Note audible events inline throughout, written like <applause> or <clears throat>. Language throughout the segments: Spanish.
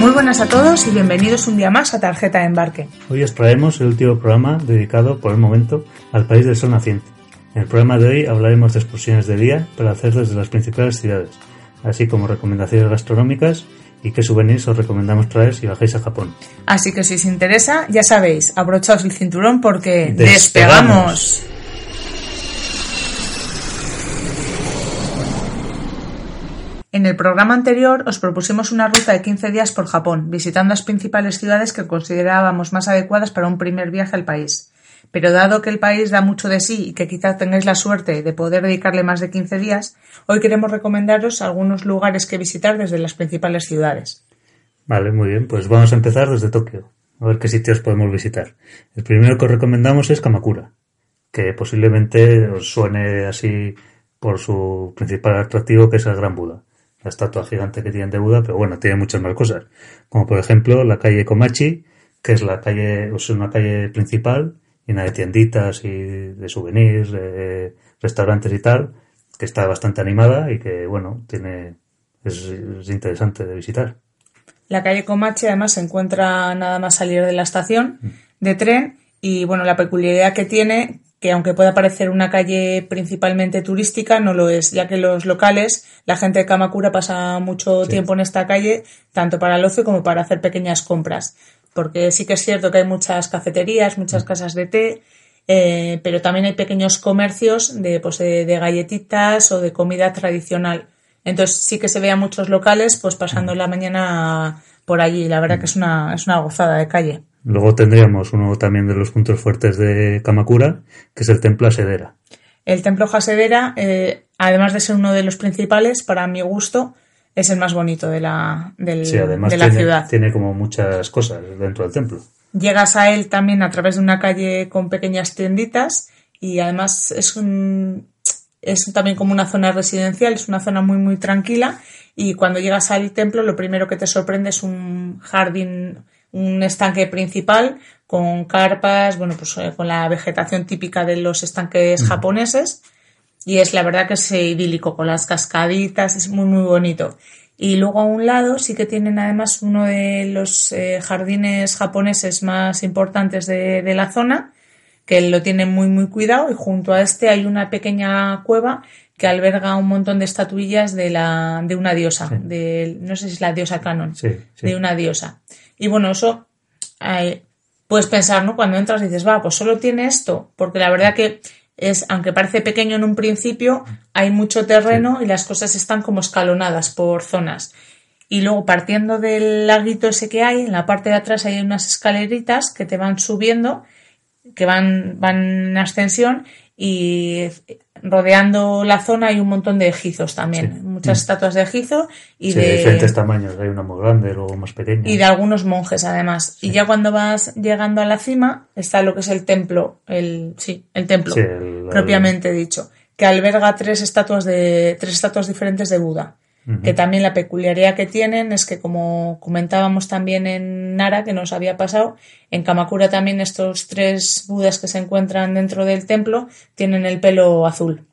Muy buenas a todos y bienvenidos un día más a Tarjeta de Embarque. Hoy os traemos el último programa dedicado por el momento al país del sol naciente. En el programa de hoy hablaremos de excursiones de día para hacer desde las principales ciudades, así como recomendaciones gastronómicas y qué souvenirs os recomendamos traer si bajáis a Japón. Así que si os interesa, ya sabéis, abrochaos el cinturón porque ¡Despegamos! despegamos. En el programa anterior os propusimos una ruta de 15 días por Japón, visitando las principales ciudades que considerábamos más adecuadas para un primer viaje al país. Pero dado que el país da mucho de sí y que quizás tengáis la suerte de poder dedicarle más de 15 días, hoy queremos recomendaros algunos lugares que visitar desde las principales ciudades. Vale, muy bien, pues vamos a empezar desde Tokio, a ver qué sitios podemos visitar. El primero que os recomendamos es Kamakura, que posiblemente os suene así por su principal atractivo que es el Gran Buda, la estatua gigante que tienen de Buda, pero bueno, tiene muchas más cosas, como por ejemplo la calle Komachi, que es la calle, o sea, una calle principal llena de tienditas y de souvenirs, restaurantes y tal, que está bastante animada y que bueno, tiene es, es interesante de visitar. La calle Comache además se encuentra nada más salir de la estación de tren y bueno, la peculiaridad que tiene que aunque pueda parecer una calle principalmente turística, no lo es, ya que los locales, la gente de Kamakura pasa mucho tiempo en esta calle, tanto para el ocio como para hacer pequeñas compras. Porque sí que es cierto que hay muchas cafeterías, muchas casas de té, eh, pero también hay pequeños comercios de, pues, de, de galletitas o de comida tradicional. Entonces sí que se ve a muchos locales pues pasando la mañana por allí. La verdad que es una, es una gozada de calle. Luego tendríamos uno también de los puntos fuertes de Kamakura, que es el templo Asedera. El templo Hasedera, eh, además de ser uno de los principales, para mi gusto, es el más bonito de la, del- Sí, además de la tiene, ciudad. tiene como muchas cosas dentro del templo. Llegas a él también a través de una calle con pequeñas tienditas y además es un es también como una zona residencial, es una zona muy muy tranquila y cuando llegas al templo lo primero que te sorprende es un jardín, un estanque principal con carpas, bueno, pues eh, con la vegetación típica de los estanques japoneses y es la verdad que es idílico con las cascaditas, es muy muy bonito. Y luego a un lado sí que tienen además uno de los eh, jardines japoneses más importantes de, de la zona, que lo tienen muy muy cuidado y junto a este hay una pequeña cueva que alberga un montón de estatuillas de la de una diosa, de, no sé si es la diosa Canon, Sí, sí. de una diosa. Y bueno, eso eh, puedes pensar, ¿no? Cuando entras dices, va, pues solo tiene esto, porque la verdad que es, aunque parece pequeño en un principio, hay mucho terreno y las cosas están como escalonadas por zonas. Y luego partiendo del laguito ese que hay, en la parte de atrás hay unas escaleritas que te van subiendo, que van, van en ascensión y rodeando la zona hay un montón de ejizos también, Sí. muchas estatuas de ejizo y Sí, de de diferentes tamaños. Hay una más grande, luego más pequeña. y de algunos monjes además. Y ya cuando vas llegando a la cima está lo que es el templo, el sí, el templo el- propiamente dicho, que alberga tres estatuas de tres estatuas diferentes de Buda. Que también la peculiaridad que tienen es que como comentábamos también en Nara que nos había pasado, en Kamakura también estos tres Budas que se encuentran dentro del templo tienen el pelo azul.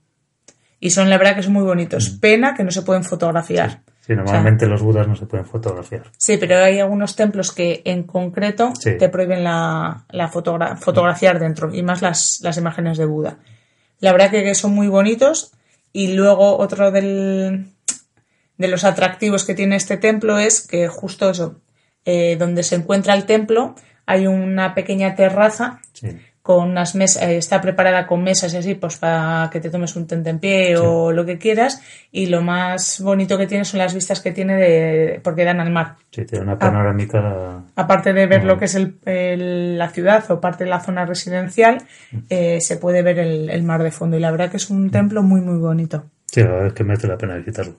Y son la verdad que son muy bonitos. Pena que no se pueden fotografiar. Sí, normalmente los budas no se pueden fotografiar. Sí, pero hay algunos templos que en concreto Sí. te prohíben la, la fotogra- fotografiar dentro y más las, las imágenes de Buda. La verdad que son muy bonitos y luego otro del, de los atractivos que tiene este templo es que justo eso, eh, donde se encuentra el templo hay una pequeña terraza Sí. con unas mesas, está preparada con mesas y así, pues para que te tomes un tentempié o lo que quieras. Y lo más bonito que tiene son las vistas que tiene de, porque dan al mar. Sí, tiene una panorámica. Aparte de ver lo que es el- el- la ciudad o parte de la zona residencial, eh, se puede ver el, el mar de fondo. Y la verdad que es un templo muy, muy bonito. Sí, la verdad es que merece la pena visitarlo.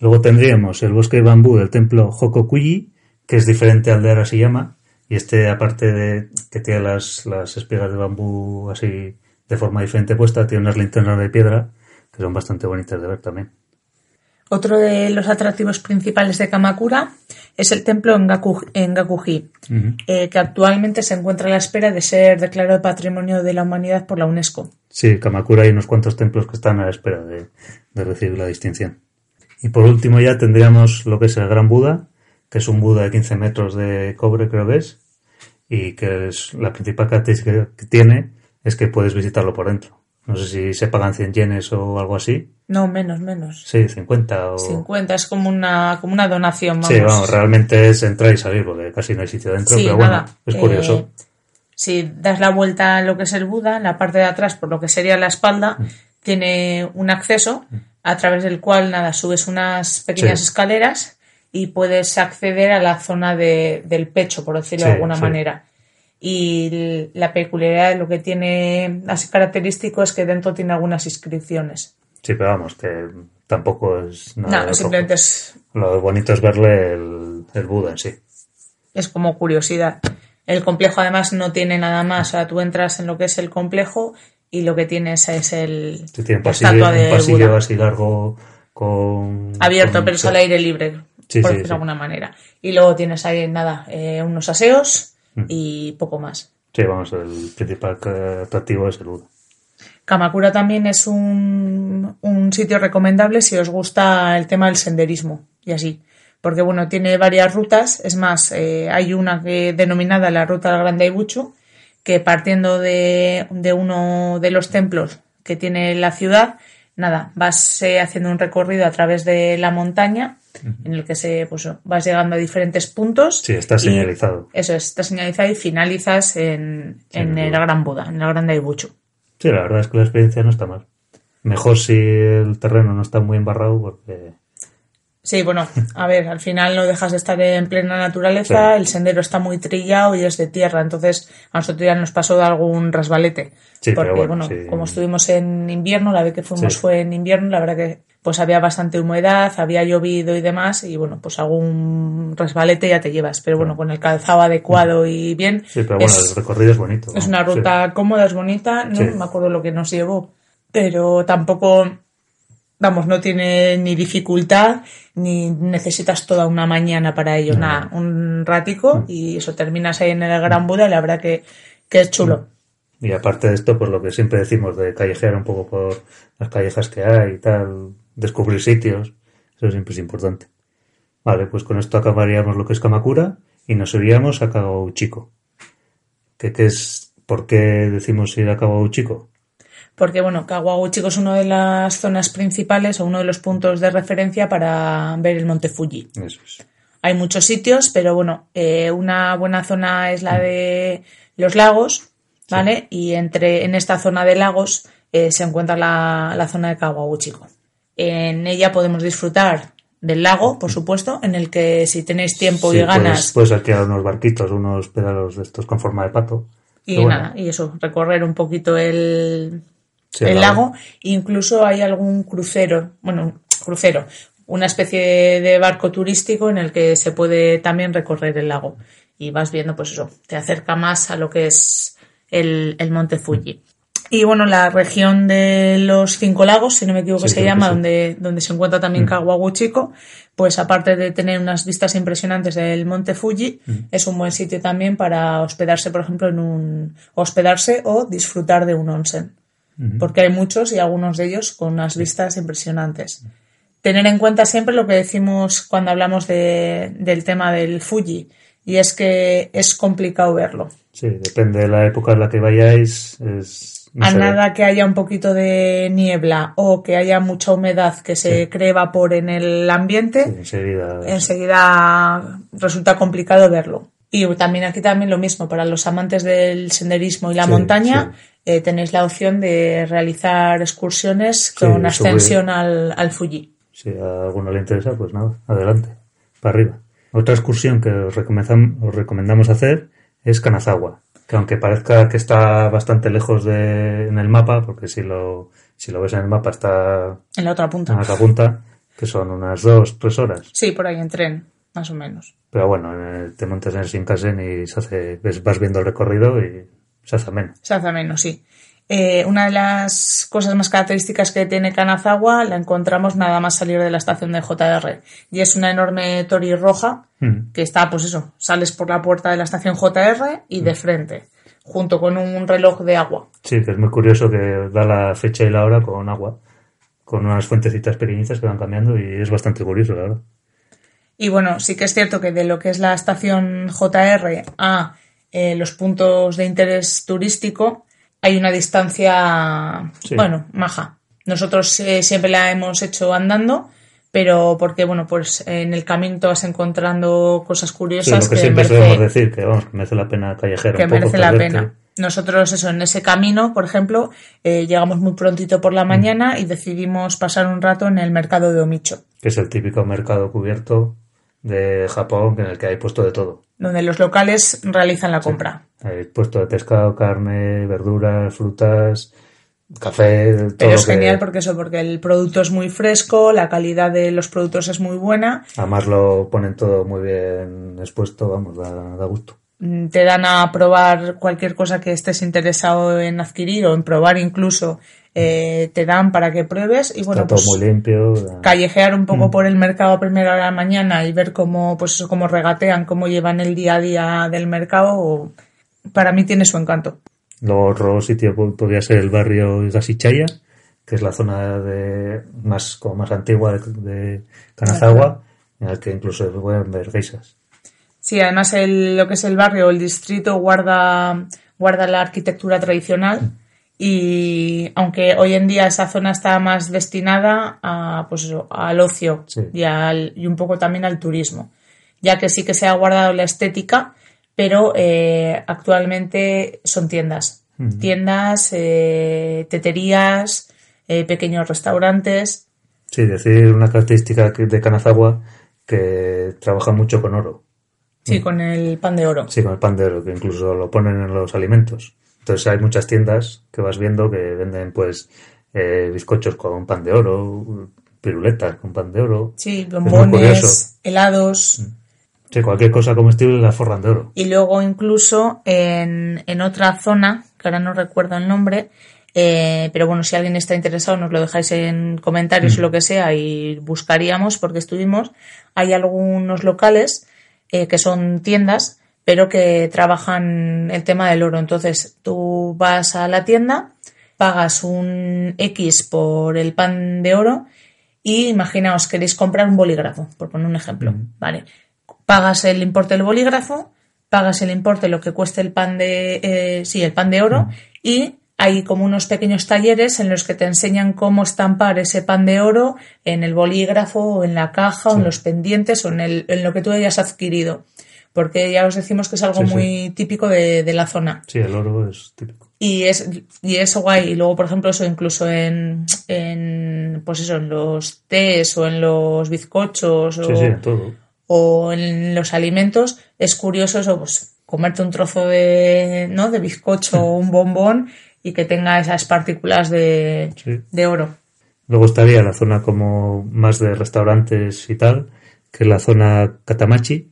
Luego tendríamos el bosque de bambú del templo Hokokuji, que es diferente al de Arashiyama. Y este, aparte de que tiene las, las espigas de bambú así de forma diferente puesta, tiene unas linternas de piedra que son bastante bonitas de ver también. Otro de los atractivos principales de Kamakura es el templo en, Gaku- en Gakuji, eh, que actualmente se encuentra a la espera de ser declarado Patrimonio de la Humanidad por la UNESCO. Sí, Kamakura hay unos cuantos templos que están a la espera de, de recibir la distinción. Y por último ya tendríamos lo que es el Gran Buda, que es un Buda de 15 metros de cobre, creo que es, y que es la principal característica que tiene es que puedes visitarlo por dentro. No sé si se pagan 100 yenes o algo así. No, menos, menos. Sí, 50 o... 50 es como una, como una donación, vamos. Sí, vamos, realmente es entrar y salir porque casi no hay sitio dentro, Sí, pero nada, bueno, es curioso. eh, si das la vuelta a lo que es el Buda, en la parte de atrás, por lo que sería la espalda, Mm. tiene un acceso a través del cual, nada, subes unas pequeñas Sí. escaleras y puedes acceder a la zona de- del pecho, por decirlo Sí, de alguna sí. manera. Y la peculiaridad, lo que tiene así característico es que dentro tiene algunas inscripciones. Sí, pero vamos, que tampoco es nada. No, de simplemente es, Lo bonito es verle el, el Buda en sí. es como curiosidad. El complejo además no tiene nada más, o sea, tú entras en lo que es el complejo y lo que tienes es el Sí, tiene pasillo, estatua de un pasillo Buda. así largo con... abierto, con- pero es al aire libre, Sí, por sí, de alguna manera. Y luego tienes ahí nada, eh, unos aseos Mm. y poco más. Sí, vamos, el principal atractivo es el Buda. Kamakura también es un, un sitio recomendable si os gusta el tema del senderismo y así. Porque bueno, tiene varias rutas. Es más, eh, hay una que denominada la ruta del Grande Aibuchu, que partiendo de, de uno de los templos que tiene la ciudad, nada, vas eh, haciendo un recorrido a través de la montaña, en el que se, pues, vas llegando a diferentes puntos. Sí, está señalizado. Eso es, está señalizado y finalizas en, Sí, en el. Gran Buda, en el Grande Aibuchu. Sí, la verdad es que la experiencia no está mal. Mejor si el terreno no está muy embarrado porque... Sí, bueno, a ver, al final no dejas de estar en plena naturaleza, Sí. el sendero está muy trillado y es de tierra, entonces a nosotros ya nos pasó de algún rasbalete. Sí, porque, pero bueno, bueno, sí. como estuvimos en invierno, la vez que fuimos fue en invierno, la verdad que pues había bastante humedad, había llovido y demás, y bueno, pues algún resbalete ya te llevas, pero bueno, con el calzado adecuado y bien, Sí, pero bueno, es, el recorrido es bonito. es una ruta cómoda, es bonita, no me acuerdo lo que nos llevó, pero tampoco, vamos, no tiene ni dificultad ni necesitas toda una mañana para ello, No. nada, un ratico y eso terminas ahí en el Gran Buda y la verdad que, que es chulo. Y aparte de esto, pues lo que siempre decimos de callejear un poco por las callejas que hay y tal, descubrir sitios, eso siempre es importante. Vale, pues con esto acabaríamos lo que es Kamakura y nos iríamos a Kawauchiko. ¿Qué, qué es, ¿Por qué decimos ir a Kawauchiko? Porque bueno, Kawaguchiko es una de las zonas principales o uno de los puntos de referencia para ver el monte Fuji. Eso es. Hay muchos sitios, pero bueno, eh, una buena zona es la de los lagos, ¿vale? Y entre en esta zona de lagos eh, se encuentra la, la zona de Kawaguchiko. En ella podemos disfrutar del lago, por supuesto, en el que si tenéis tiempo Sí, y ganas Puedes, puedes alquilar unos barquitos, unos pedalos de estos con forma de pato. y bueno, nada, y eso, recorrer un poquito el, Sí, el el lago. Incluso hay algún crucero, bueno, crucero, una especie de barco turístico en el que se puede también recorrer el lago. Y vas viendo, pues eso, te acerca más a lo que es el, el monte Fuji. Y bueno, la región de los cinco lagos, si no me equivoco Sí, se llama, sí. donde, donde se encuentra también Kawaguchiko, pues aparte de tener unas vistas impresionantes del monte Fuji, es un buen sitio también para hospedarse, por ejemplo, en un hospedarse o disfrutar de un onsen. Porque hay muchos y algunos de ellos con unas vistas impresionantes. Tener en cuenta siempre lo que decimos cuando hablamos de- del tema del Fuji, y es que es complicado verlo. Sí, depende de la época en la que vayáis. Es, no a nada que haya un poquito de niebla o que haya mucha humedad que se cree vapor en el ambiente, sí, enseguida. enseguida resulta complicado verlo. Y también aquí también lo mismo, para los amantes del senderismo y la Sí, montaña, eh, tenéis la opción de realizar excursiones con ascensión al, al Fuji. Si a alguno le interesa, pues nada, adelante, para arriba. Otra excursión que os os recomendamos hacer es Kanazawa, que aunque parezca que está bastante lejos de, en el mapa, porque si lo, si lo ves en el mapa está En la otra punta. en la otra punta, que son unas dos, tres horas. Sí, por ahí en tren, más o menos. Pero bueno, te montas en el Shinkansen y se hace, ves- vas viendo el recorrido y se hace menos. Se hace menos, sí. Eh, una de las cosas más características que tiene Kanazawa la encontramos nada más salir de la estación de JR. Y es una enorme tori roja Mm. que está, pues eso, sales por la puerta de la estación JR y de frente, junto con un reloj de agua. Sí, que es muy curioso que da la fecha y la hora con agua, con unas fuentecitas pequeñitas que van cambiando y es bastante curioso, la verdad. Y bueno, sí que es cierto que de lo que es la estación JR a eh, los puntos de interés turístico hay una distancia, Sí. bueno, maja. Nosotros eh, siempre la hemos hecho andando, pero porque, bueno, pues en el camino te vas encontrando cosas Sí, curiosas lo que que, siempre merece, solemos decir, que vamos, merece la pena callejear que un poco. merece la perderte. pena. Nosotros, eso, en ese camino, por ejemplo, eh, llegamos muy prontito por la mañana y decidimos pasar un rato en el mercado de Omicho, Que es el típico mercado cubierto de Japón en el que hay puesto de todo. donde los locales realizan la compra. Hay puesto de pescado, carne, verduras, frutas, café, todo Pero es que- genial porque eso, porque el producto es muy fresco, la calidad de los productos es muy buena, Además lo ponen todo muy bien expuesto, vamos, da, da gusto. mm, te dan a probar cualquier cosa que estés interesado en adquirir o en probar incluso, eh, te dan para que pruebes y bueno, Está todo pues muy limpio. da- callejear un poco por el mercado a primera hora de la mañana y ver cómo, pues eso, cómo regatean, cómo llevan el día a día del mercado, para mí tiene su encanto. Luego otro sitio po- podría ser el barrio Gasichaya, que es la zona de más como más antigua de, de Kanazawa, en el que incluso se pueden ver geishas. Sí, además el- lo que es el barrio, el distrito guarda, guarda la arquitectura tradicional y aunque hoy en día esa zona está más destinada a, pues al ocio Sí. y, al- y un poco también al turismo, ya que sí que se ha guardado la estética, pero eh, actualmente son tiendas. Tiendas, eh, teterías, eh, pequeños restaurantes. Sí, decir una característica de Kanazawa que trabaja mucho con oro. Sí, con el pan de oro. Sí, con el pan de oro, que incluso lo ponen en los alimentos. Entonces hay muchas tiendas que vas viendo que venden pues eh, bizcochos con pan de oro, piruletas con pan de oro. Sí, bombones, helados. Sí, cualquier cosa comestible la forran de oro. Y luego incluso en, en otra zona, que ahora no recuerdo el nombre, eh, pero bueno, si alguien está interesado nos lo dejáis en comentarios o lo que sea y buscaríamos porque estuvimos. Hay algunos locales eh, que son tiendas, pero que trabajan el tema del oro. Entonces tú vas a la tienda, pagas un X por el pan de oro y imaginaos queréis comprar un bolígrafo, por poner un ejemplo, ¿vale? Pagas el importe del bolígrafo, pagas el importe lo que cueste el pan de, eh, sí, el pan de oro y hay como unos pequeños talleres en los que te enseñan cómo estampar ese pan de oro en el bolígrafo o en la caja o en los pendientes o en, el, en lo que tú hayas adquirido. Porque ya os decimos que es algo Sí, sí. muy típico de, de la zona. Sí, el oro es típico. Y es, y es guay. Y luego, por ejemplo, eso incluso en, en, pues eso, en los tés o en los bizcochos o, Sí, en todo. o en los alimentos, es curioso eso, pues comerte un trozo de, ¿no? de bizcocho o un bombón y que tenga esas partículas de, de oro. Luego estaría la zona como más de restaurantes y tal, que es la zona Katamachi,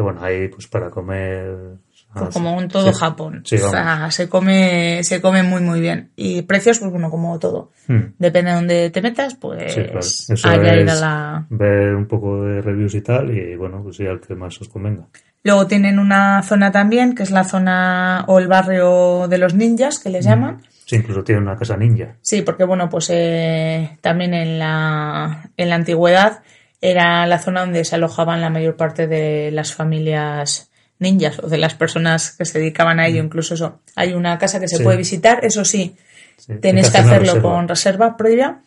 que bueno, ahí pues para comer... Pues ah, como en todo sí. Japón. Sí, o sea, se come, se come muy muy bien. Y precios, pues bueno, como todo. Hmm. Depende de dónde te metas, pues Sí, claro. Eso haya ir a la, ver un poco de reviews y tal, y bueno, pues sí, al que más os convenga. Luego tienen una zona también, que es la zona o el barrio de los ninjas, que les llaman. Sí, incluso tiene una casa ninja. Sí, porque bueno, pues eh, también en la, en la antigüedad era la zona donde se alojaban la mayor parte de las familias ninjas o de las personas que se dedicaban a ello. Incluso eso, hay una casa que se Sí. puede visitar, eso sí, Sí, tenéis que hacerlo reserva. con reserva previa.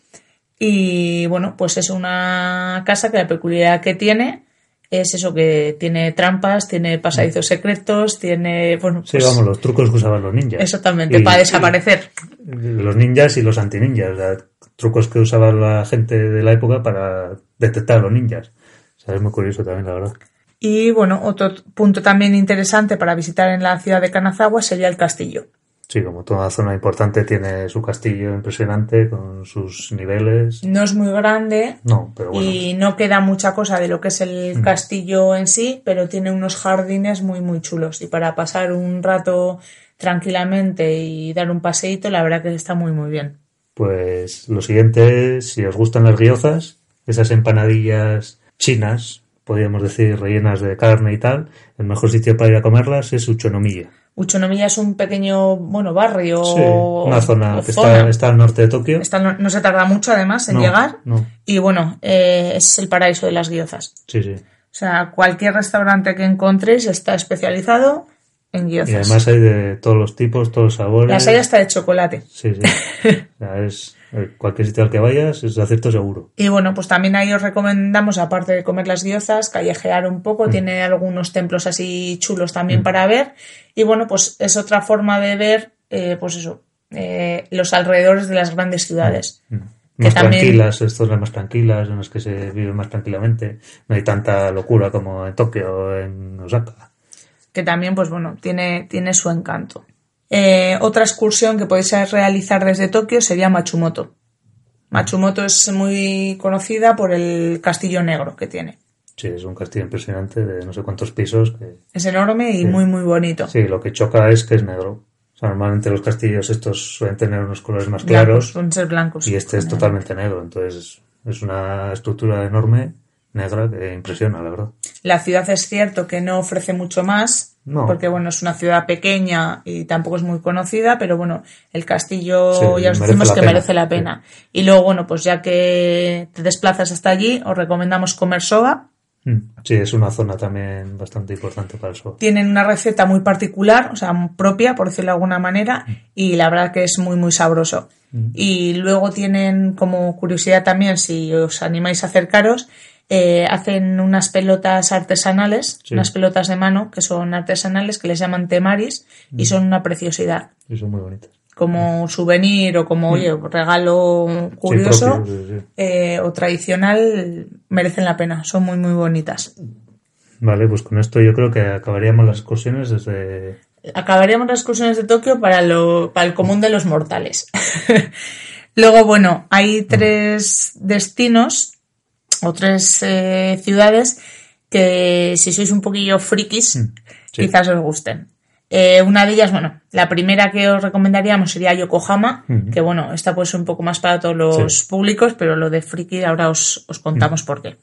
Y bueno, pues es una casa que la peculiaridad que tiene es eso que tiene trampas, tiene pasadizos secretos, tiene, bueno, Sí, pues vamos, los trucos que usaban los ninjas. exactamente, Y- para desaparecer. Los ninjas y los antininjas, o sea, trucos que usaba la gente de la época para detectar a los ninjas. O sea, es muy curioso también, la verdad. Y bueno, otro punto también interesante para visitar en la ciudad de Kanazawa sería el castillo. Sí, como toda zona importante tiene su castillo impresionante con sus niveles. No es muy grande No, pero bueno. y no queda mucha cosa de lo que es el castillo en sí, pero tiene unos jardines muy muy chulos y para pasar un rato tranquilamente y dar un paseíto, la verdad que está muy muy bien. Pues lo siguiente es, si os gustan las guiozas, esas empanadillas chinas, podríamos decir rellenas de carne y tal, el mejor sitio para ir a comerlas es Uchonomiya. Uchinomiya es un pequeño, bueno, barrio. Sí, una zona que zona. está, está al norte de Tokio. Está- no, no se tarda mucho además en No, llegar. no. Y bueno, eh, es el paraíso de las gyozas. Sí, sí. O sea, cualquier restaurante que encontréis está especializado en Y además hay de todos los tipos, todos los sabores. Las hay hasta de chocolate. Sí, sí. <laughs> O sea, es, eh, cualquier sitio al que vayas es acierto seguro. Y bueno, pues también ahí os recomendamos, aparte de comer las gyozas, callejear un Mm. poco. Tiene algunos templos así chulos también para ver. Y bueno, pues es otra forma de ver, eh, pues eso, eh, los alrededores de las grandes ciudades. Mm. Que Más también- tranquilas, estas zonas más tranquilas, en las que se vive más tranquilamente. No hay tanta locura como en Tokio o en Osaka. Que también, pues bueno, tiene, tiene su encanto. Eh, otra excursión que podéis realizar desde Tokio sería Machumoto. Machumoto es muy conocida por el castillo negro que tiene. Sí, es un castillo impresionante de no sé cuántos pisos. Que, Es enorme y muy, muy bonito. sí, lo que choca es que es negro. O sea, normalmente los castillos estos suelen tener unos colores más Blancos, claros suelen ser blancos. y este es totalmente negro. Entonces es una estructura enorme, negra, que impresiona, la verdad. La ciudad es cierto que no ofrece mucho más, No. porque bueno, es una ciudad pequeña y tampoco es muy conocida, pero bueno, el castillo Sí, ya os decimos que pena. merece la pena. Y luego, bueno, pues ya que te desplazas hasta allí, os recomendamos comer soba. Mm. Sí, es una zona también bastante importante para el sol. Tienen una receta muy particular, o sea, propia, por decirlo de alguna manera, y la verdad que es muy, muy sabroso. Y luego tienen como curiosidad también, si os animáis a acercaros, eh, hacen unas pelotas artesanales, Sí. unas pelotas de mano que son artesanales, que les llaman temaris, y son una preciosidad. Y son muy bonitas. Como souvenir o como, oye, regalo Sí, curioso propio, sí, sí. eh, o tradicional, merecen la pena, son muy, muy bonitas. Vale, pues con esto yo creo que acabaríamos las excursiones desde... acabaríamos las excursiones de Tokio para, lo, para el común de los mortales. <laughs> Luego, bueno, hay tres destinos o tres eh, ciudades que si sois un poquillo frikis, sí. quizás os gusten. Eh, una de ellas, bueno, la primera que os recomendaríamos sería Yokohama, que bueno, esta puede ser un poco más para todos los Sí. públicos, pero lo de friki ahora os, os contamos por qué.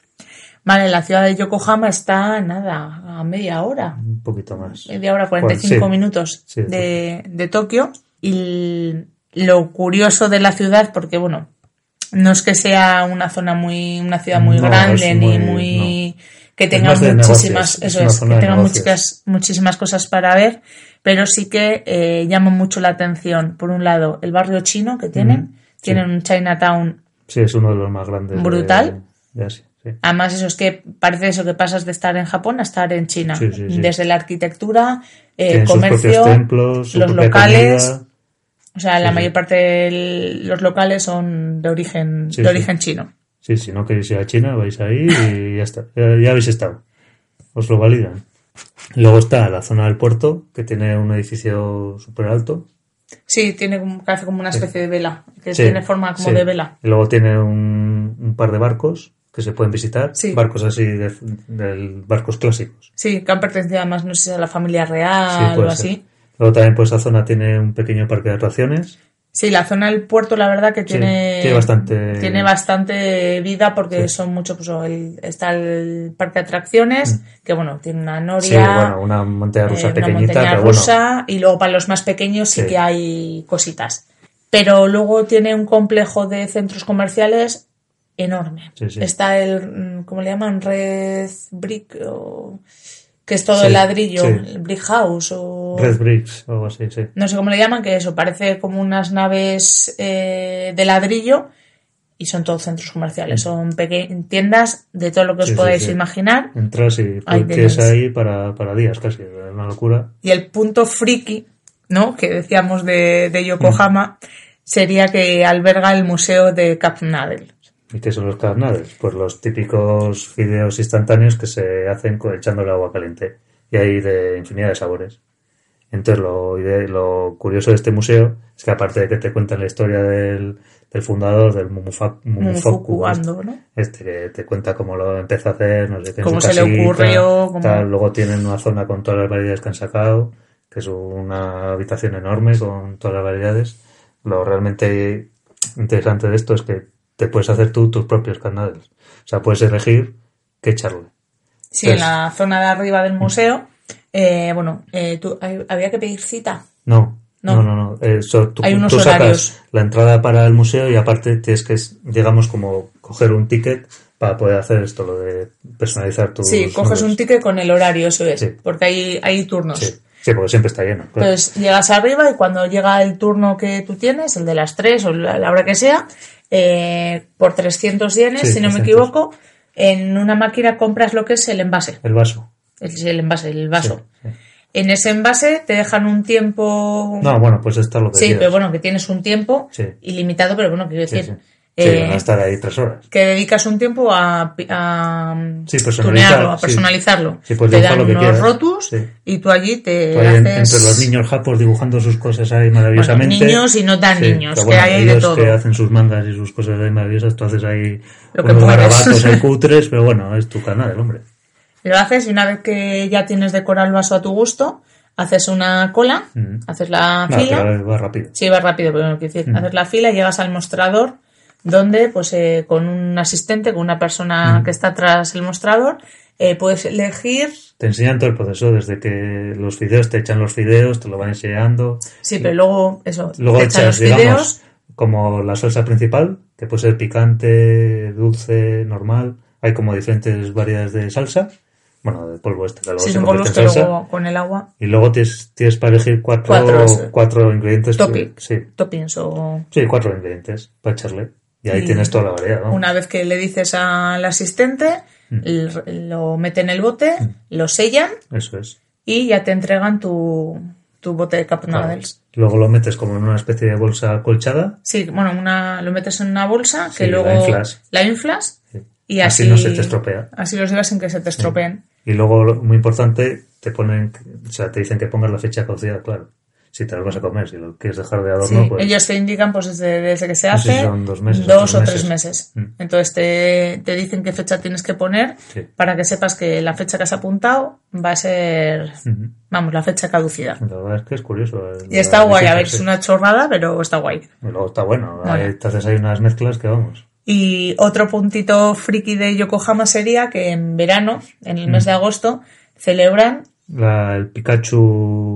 Vale, la ciudad de Yokohama está, nada, a media hora, Un poquito más. media hora, 45 Bueno, sí. minutos de, de Tokio. Y lo curioso de la ciudad, porque bueno, no es que sea una zona muy, una ciudad muy No, grande, ni muy- muy, que tenga muchísimas, negocios, eso es, que tenga muchas, muchísimas cosas para ver, pero sí que eh, llama mucho la atención. Por un lado, el barrio chino que tienen, sí. tienen un Chinatown Sí, es uno de los más grandes. de- Brutal. De, Asia, sí. Además, eso es que parece eso que pasas de estar en Japón a estar en China. Sí. Desde la arquitectura, eh, sus comercio, templos, los locales. comida. O sea, la Sí, mayor parte de los locales son de origen, Sí, de sí. origen chino. Sí, si no queréis ir a China, vais ahí y ya está. Ya, ya habéis estado. Os lo validan. Luego está la zona del puerto, que tiene un edificio súper alto. Sí, tiene como, hace como una especie de vela, que tiene forma como de vela. Y luego tiene un, un par de barcos que se pueden visitar. Sí. Barcos así, de, de- barcos clásicos. Sí, que han pertenecido además, no sé si a la familia Sí, real o así. Luego también por esa zona tiene un pequeño parque de atracciones. Sí, la zona del puerto, la verdad que Sí, tiene, bastante- tiene bastante vida porque Sí. son mucho, pues el- está el parque de atracciones, que bueno, tiene una noria, Mm. Sí, bueno, una montaña rusa eh, una pequeñita, montaña pero bueno. rusa, y luego para los más pequeños sí, que hay cositas. Pero luego tiene un complejo de centros comerciales enorme. Sí, sí. Está el, mm, ¿cómo le llaman? Red Brick, o- que es todo Sí, el ladrillo, sí. el Brick House, o Red Bricks o algo así, sí. no sé cómo le llaman, que eso parece como unas naves eh, de ladrillo y son todos centros comerciales, son peque- tiendas de todo lo que os Sí, podáis imaginar. Entras y tenéis. ahí para, para días casi, es una locura. Y el punto friki, ¿no? Que decíamos de, de Yokohama, sería que alberga el museo de Capnadel. ¿Y qué son los carnades? Pues los típicos fideos instantáneos que se hacen echándole agua caliente. Y hay de infinidad de sabores. Entonces, lo, lo curioso de este museo es que aparte de que te cuentan la historia del, del fundador, del Ando, ¿no? este que te cuenta cómo lo empezó a hacer, no sé qué. en Cómo se le ocurrió, cómo- tal. Luego tienen una zona con todas las variedades que han sacado, que es una habitación enorme con todas las variedades. Lo realmente interesante de esto es que te puedes hacer tú tus propios carnades. O sea, puedes elegir qué echarle. Sí, en la zona de arriba del museo Eh, bueno, eh, tú, hay- había que pedir cita. No, No. no, no, no. Eso, tú, Hay unos tú sacas horarios. la entrada para el museo y aparte tienes que, digamos, como coger un ticket para poder hacer esto, lo de personalizar tu. Sí, coges un ticket con el horario, eso es, Sí. porque hay, hay turnos. Sí, sí, porque siempre está lleno. claro. Entonces llegas arriba y cuando llega el turno que tú tienes, el de las 3 o la, la hora que sea, eh, por 300 yenes, Sí, si no me 300. equivoco, en una máquina compras lo que es el envase. El vaso. El, el envase, el vaso. Sí, sí. En ese envase te dejan un tiempo. No, bueno, pues está lo que sí, quieras. pero bueno, que tienes un tiempo ilimitado, pero bueno, quiero decir. Sí. Sí, eh, van a estar ahí tres horas. que dedicas un tiempo a, a Sí, tunearlo, a personalizarlo. Sí, puedes te dan lo que unos quieras. rotus y tú allí te Tú en- haces... entre los niños japos dibujando sus cosas ahí maravillosamente. Bueno, niños y no tan niños, que hay ahí de ellos todo. que hacen sus mangas y sus cosas ahí maravillosas, tú haces ahí Lo unos garabatos ahí <laughs> cutres, pero bueno, es tu canal, hombre. Lo haces y una vez que ya tienes decorado el vaso a tu gusto, haces una cola, Ujú. haces la No, fila. va rápido. Sí, va rápido, pero no quiero decir, haces la fila y llegas al mostrador donde, pues, eh, con un asistente, con una persona que está tras el mostrador, eh, puedes elegir. Te enseñan todo el proceso, desde que los fideos te echan los fideos, te lo van enseñando. Sí, pero luego, eso, Luego te echan echas, los fideos. digamos, como la salsa principal, que puede ser picante, dulce, normal. Hay como diferentes variedades de salsa. Bueno, de polvo este, que luego Sí, se que salsa. luego con el agua, Y luego tienes, tienes para elegir cuatro, Cuatro, cuatro ingredientes. Topic. Sí, toppings o... sí, cuatro ingredientes para echarle. Y ahí Y tienes toda la variedad. vamos. Una vez que le dices al asistente, Mm. lo mete en el bote, lo sellan Eso es. y ya te entregan tu, tu bote de Cup. Luego lo metes como en una especie de bolsa colchada. Sí, bueno, una, lo metes en una bolsa que Sí, la luego inflas. la inflas Sí. y Así así, no se te estropea. Así los llevas sin que se te estropeen. Y luego, muy importante, te ponen, o sea, te dicen que pongas la fecha de caducidad, claro. Si te lo vas a comer, si lo quieres dejar de adorno, Sí, pues. ellos te indican pues desde, desde que se No sé si hace son dos meses o dos tres o tres meses. meses. Mm. Entonces te, te dicen qué fecha tienes que poner Sí. para que sepas que la fecha que has apuntado va a ser, vamos, la fecha caducida. La verdad es que es curioso. eh, Y está la guay, a ver, es una chorrada, pero está guay. Y luego está bueno. Bueno. Ahí te haces ahí unas mezclas que vamos. Y otro puntito friki de Yokohama sería que en verano, en el Mm. mes de agosto, celebran, La, el Pikachu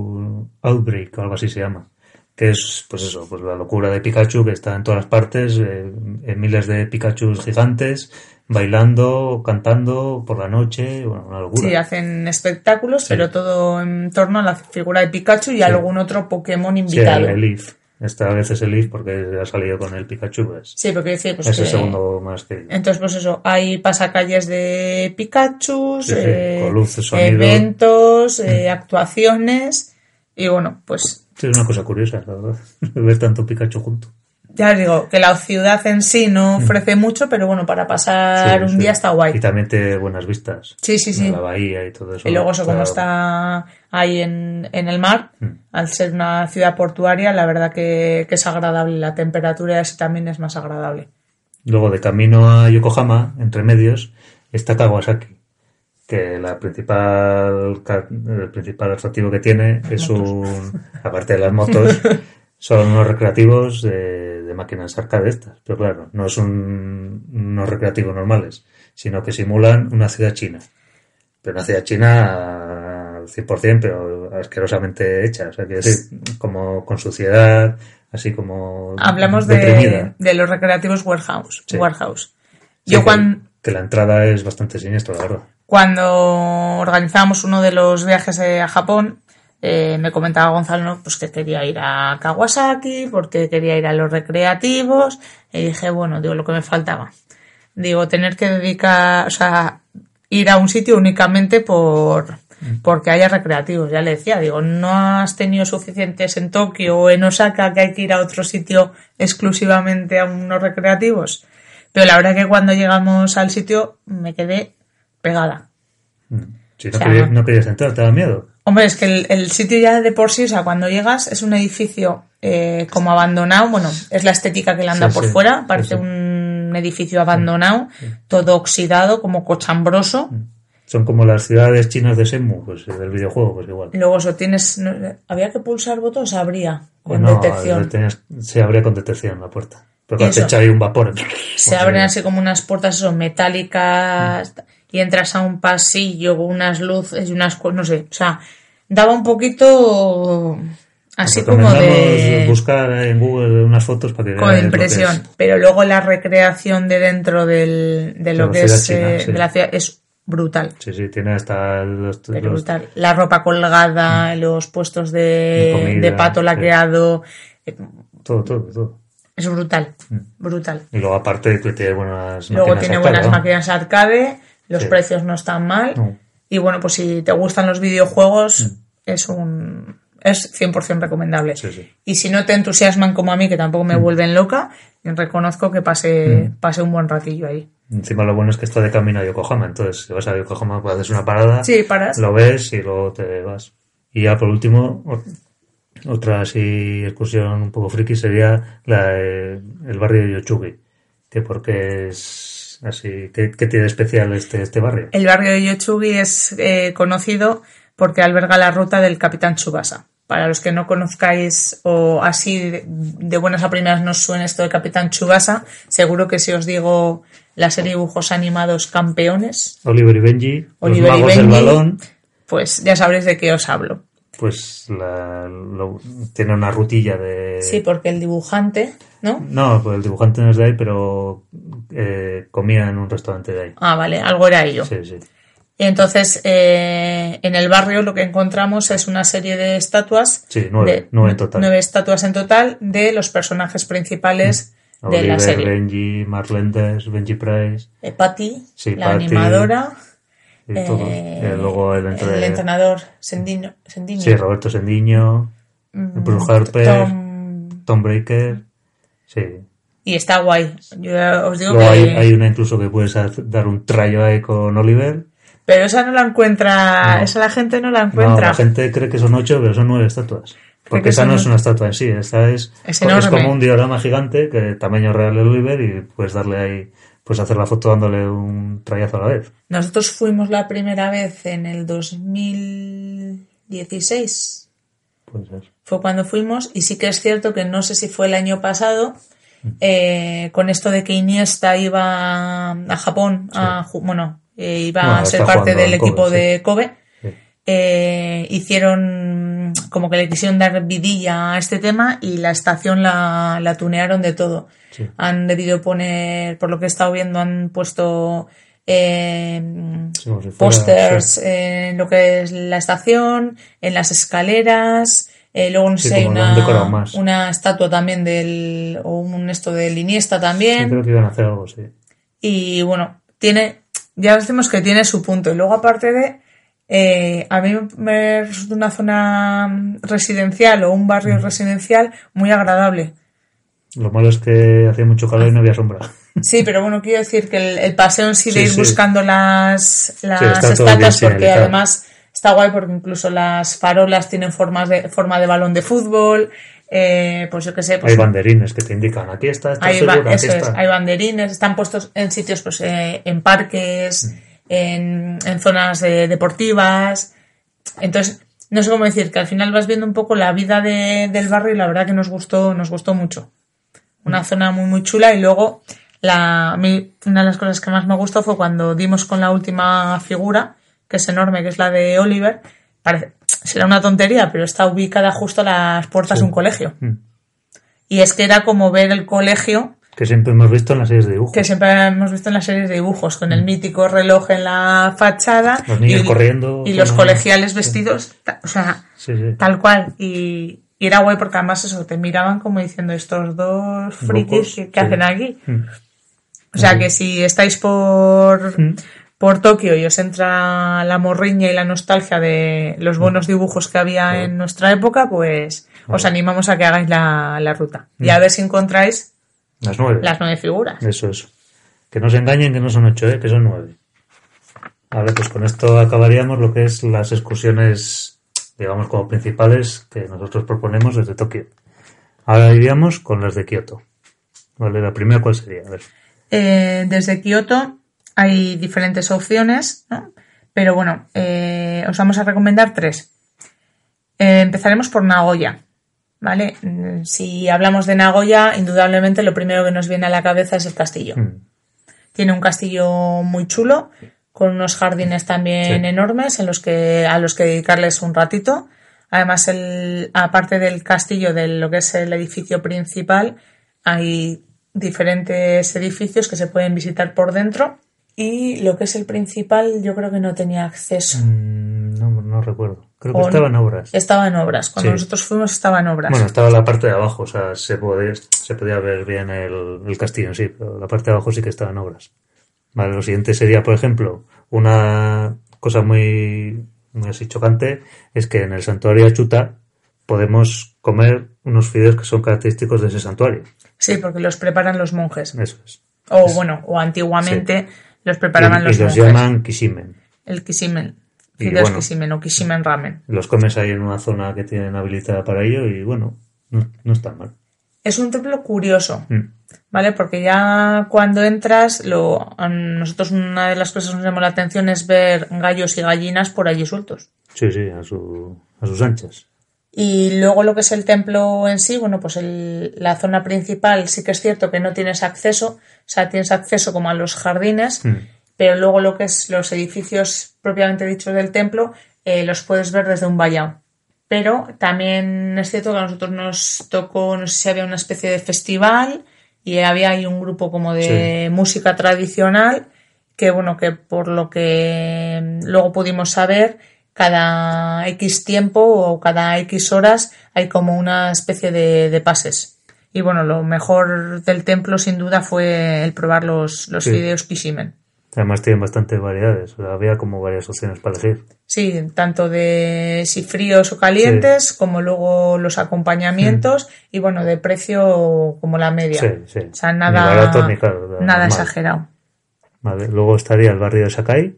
Outbreak o algo así se llama. Que es, pues eso, pues la locura de Pikachu que está en todas las partes, eh, en miles de Pikachus gigantes, bailando, cantando por la noche, bueno, una locura. sí, hacen espectáculos, pero todo en torno a la figura de Pikachu y algún otro Pokémon Sí, invitado. el Elif. Esta vez es el Elif porque ha salido con el Pikachu. pues, Sí, porque decir, pues es el que- segundo más que... Entonces, pues eso, hay pasacalles de Pikachu, Sí, sí, eh, eventos, eh, actuaciones, y bueno, pues Sí, es una cosa curiosa, la verdad. <laughs> Ver tanto Pikachu junto. ya os digo que la ciudad en sí no ofrece mucho, pero bueno, para pasar Mm. Sí, un sí. día está Y guay. también te buenas vistas. Sí, sí, sí. La bahía y todo eso. Y luego eso, como Está- está ahí en, en el mar, Mm. al ser una ciudad portuaria, la verdad que, que es agradable. La temperatura así también es más agradable. Luego, de camino a Yokohama, entre medios, está Kawasaki. Que la principal, el principal atractivo que tiene es un, aparte de las motos, <laughs> son unos recreativos de, de máquinas arcade estas. Pero claro, no es un, unos recreativos normales, sino que simulan una ciudad china. Pero una ciudad china al 100%, pero asquerosamente hecha. O sea, quiero decir, como con suciedad, así como Hablamos de, de los recreativos warehouse. Sí. warehouse. Yo que- cuando, que la entrada es bastante siniestra, la verdad. Cuando organizábamos uno de los viajes eh, a Japón, eh, me comentaba Gonzalo ¿no? pues que quería ir a Kawasaki, porque quería ir a los recreativos, y dije, bueno, digo, lo que me faltaba. Digo, tener que dedicar, o sea, ir a un sitio únicamente por porque haya recreativos, ya le decía, digo, no has tenido suficientes en Tokio o en Osaka que hay que ir a otro sitio exclusivamente a unos recreativos. Pero la verdad que cuando llegamos al sitio me quedé pegada. Mm. Si no, O sea, querías, no. no querías entrar, te da miedo. Hombre, es que el, el sitio ya de por sí, o sea, cuando llegas es un edificio eh, como abandonado, bueno, es la estética que le anda Sí, por sí, fuera, sí, parece sí. un edificio abandonado, todo oxidado, como cochambroso. Son como las ciudades chinas de Shenmue, pues del videojuego, pues igual. Y luego eso tienes, no- ¿había que pulsar botones? Habría, con No, detección. tenías- se abría con detección la puerta. Pero te eso. echa ahí un vapor. Se abren así como unas puertas eso, metálicas. Y entras a un pasillo con unas luces y unas cosas, no sé, o sea, daba un poquito así como de buscar en Google unas fotos para que como de impresión, pero luego la recreación de dentro del, de lo que es china, eh, sí. de la ciudad es brutal. Sí, sí, tiene hasta los, los- brutal. La ropa colgada, los puestos de, De comida, de pato laqueado, eh, todo, todo, todo. es brutal, Mm. brutal. Y luego aparte que tiene buenas Luego máquinas tiene arcade, buenas ¿no? máquinas arcade, los Sí. precios no están mal. No. Y bueno, pues si te gustan los videojuegos, Mm. es un es 100% recomendable. Sí, sí. Y si no te entusiasman como a mí, que tampoco me vuelven loca, reconozco que pasé, Mm. pasé un buen ratillo ahí. Encima lo bueno es que está de camino a Yokohama, entonces si vas a Yokohama pues haces una parada, Sí, paras. lo ves y luego te vas. Y ya por último, otra así excursión un poco friki sería la, el barrio de Yochugi, que porque es así, ¿qué, qué tiene de especial este, este barrio? El barrio de Yochugi es eh, conocido porque alberga la ruta del Capitán Tsubasa. Para los que no conozcáis o así de, buenas a primeras no os suene esto de Capitán Tsubasa, seguro que si os digo la serie de dibujos animados Campeones, Oliver y Benji, Oliver los y magos del Benji. balón, pues ya sabréis de qué os hablo. pues la- lo- tiene una rutilla de... Sí, porque el dibujante, ¿no? No, pues el dibujante no es de ahí, pero eh, comía en un restaurante de ahí. Ah, vale, algo era ello. Sí, sí. Entonces, eh, en el barrio lo que encontramos es una serie de estatuas. Sí, nueve, de- nueve en total. nueve estatuas en total de los personajes principales de Oliver, la serie. Benji, Mark Lenders, Benji Price, Eh, Patty, Sí, la Patty, animadora. y todos. eh, Eh, luego el, entre- el entrenador Sendino. Sendino. Sí, Roberto Sendiño, Mm, Bruce Harper, Tom- Tom Breaker. Sí. Y está guay. Yo os digo Luego que. hay, hay una incluso que puedes hac- dar un trayo ahí con Oliver. Pero esa no la encuentra. No. Esa la gente no la No, encuentra. la gente cree que son ocho, pero son nueve estatuas. Porque que esa no es una estatua en sí, esta es, Es enorme. como un diorama gigante, que tamaño real de Oliver, y puedes darle ahí, pues hacer la foto dándole un trayazo a la vez. Nosotros fuimos la primera vez en el 2016. Puede ser. Fue cuando fuimos y sí que es cierto que no sé si fue el año pasado, eh, con esto de que Iniesta iba a Japón, a bueno, eh, iba a ser parte del Kobe, equipo sí. de Kobe. Sí. eh, hicieron como que le quisieron dar vidilla a este tema y la estación la, la tunearon de todo. Han debido poner, por lo que he estado viendo, han puesto eh, si fuera- pósters en lo que es la estación, en las escaleras, eh, luego no Sí, sé, una, una estatua también del, o un esto del Iniesta Sí, también. creo que iban a hacer algo, sí. Y bueno, tiene, ya decimos que tiene su punto. Y luego aparte de, eh, a mí me resulta una zona residencial o un Mm. barrio residencial muy agradable. Lo malo es que hacía mucho calor y no había sombra. Sí, pero bueno, quiero decir que el, el paseo en sí de ir sí. buscando las, las estatuas, porque además está guay porque incluso las farolas tienen formas de, forma de balón de fútbol, eh, pues yo qué sé, pues Hay banderines que te indican aquí está, está hay, ba- segura, aquí eso es, está. hay banderines, están puestos en sitios, pues eh, en parques, en, en zonas eh, deportivas. Entonces, no sé cómo decir, que al final vas viendo un poco la vida de- del barrio y la verdad que nos gustó, nos gustó mucho. Una zona muy, muy chula y luego la, a mí, una de las cosas que más me gustó fue cuando dimos con la última figura, que es enorme, que es la de Oliver. Parece, será una tontería, pero está ubicada justo a las puertas de un colegio. Mm. Y es que era como ver el colegio Que siempre hemos visto en las series de dibujos. que siempre hemos visto en las series de dibujos, con el mítico reloj en la fachada Mm. Los niños y, corriendo, y los colegiales vestidos, o sea, Sí, tal cual. Y, y era guay porque además eso, te miraban como diciendo estos dos frikis que, hacen aquí. Mm. O sea que si estáis por, Mm. Por Tokio y os entra la morriña y la nostalgia de los buenos dibujos que había en nuestra época, pues os animamos a que hagáis la, la ruta. Y a ver si encontráis Las nueve. las nueve figuras. Eso es. Que no se engañen que no son ocho, ¿eh? que son nueve. Vale, pues con esto acabaríamos lo que es las excursiones, digamos, como principales que nosotros proponemos desde Tokio. Ahora iríamos con las de Kioto. Vale, la primera, ¿cuál sería? A ver. Eh, desde Kioto hay diferentes opciones, ¿no? pero bueno, eh, os vamos a recomendar tres. Eh, empezaremos por Nagoya. ¿Vale? Mm, Si hablamos de Nagoya, indudablemente lo primero que nos viene a la cabeza es el castillo. Mm. Tiene un castillo muy chulo, con unos jardines también Sí. enormes en los que, a los que dedicarles un ratito. Además, el, aparte del castillo, de lo que es el edificio principal, hay diferentes edificios que se pueden visitar por dentro. Y lo que es el principal, yo creo que no tenía acceso. Mm, no, no recuerdo. Creo que O estaba en obras. Estaba en obras. Cuando Sí. nosotros fuimos estaba en obras. Bueno, estaba la parte de abajo, o sea, se podía, se podía ver bien el, el castillo en sí, pero la parte de abajo sí que estaba en obras. Vale, lo siguiente sería, por ejemplo, una cosa muy, muy así chocante, es que en el santuario Achuta podemos comer unos fideos que son característicos de ese santuario. Sí, porque los preparan los monjes. Eso es. O bueno, o antiguamente los preparaban y, los y los monjes. llaman kishimen. El kishimen. Y Fideos bueno. kishimen o kishimen ramen. Los comes ahí en una zona que tienen habilitada para ello y bueno, no, no está mal. Es un templo curioso, Mm. ¿vale? Porque ya cuando entras, lo, a nosotros una de las cosas que nos llamó la atención es ver gallos y gallinas por allí sueltos. Sí, sí, a, su, a sus anchas. Y luego lo que es el templo en sí, bueno, pues el- la zona principal sí que es cierto que no tienes acceso, o sea, tienes acceso como a los jardines, Mm. pero luego lo que es los edificios propiamente dichos del templo eh, los puedes ver desde un vallado. Pero también es cierto que a nosotros nos tocó, no sé si había una especie de festival y había ahí un grupo como de música tradicional que bueno, que por lo que luego pudimos saber, cada X tiempo o cada X horas hay como una especie de, de pases. Y bueno, lo mejor del templo sin duda fue el probar los, los Sí. fideos kishimen. Además tienen bastantes variedades, había como varias opciones para elegir. Sí, tanto de si fríos o calientes, como luego los acompañamientos y bueno, de precio como la media. Sí, sí. O sea, Ni nada, barato ni caro, nada exagerado. Vale, luego estaría el barrio de Sakai,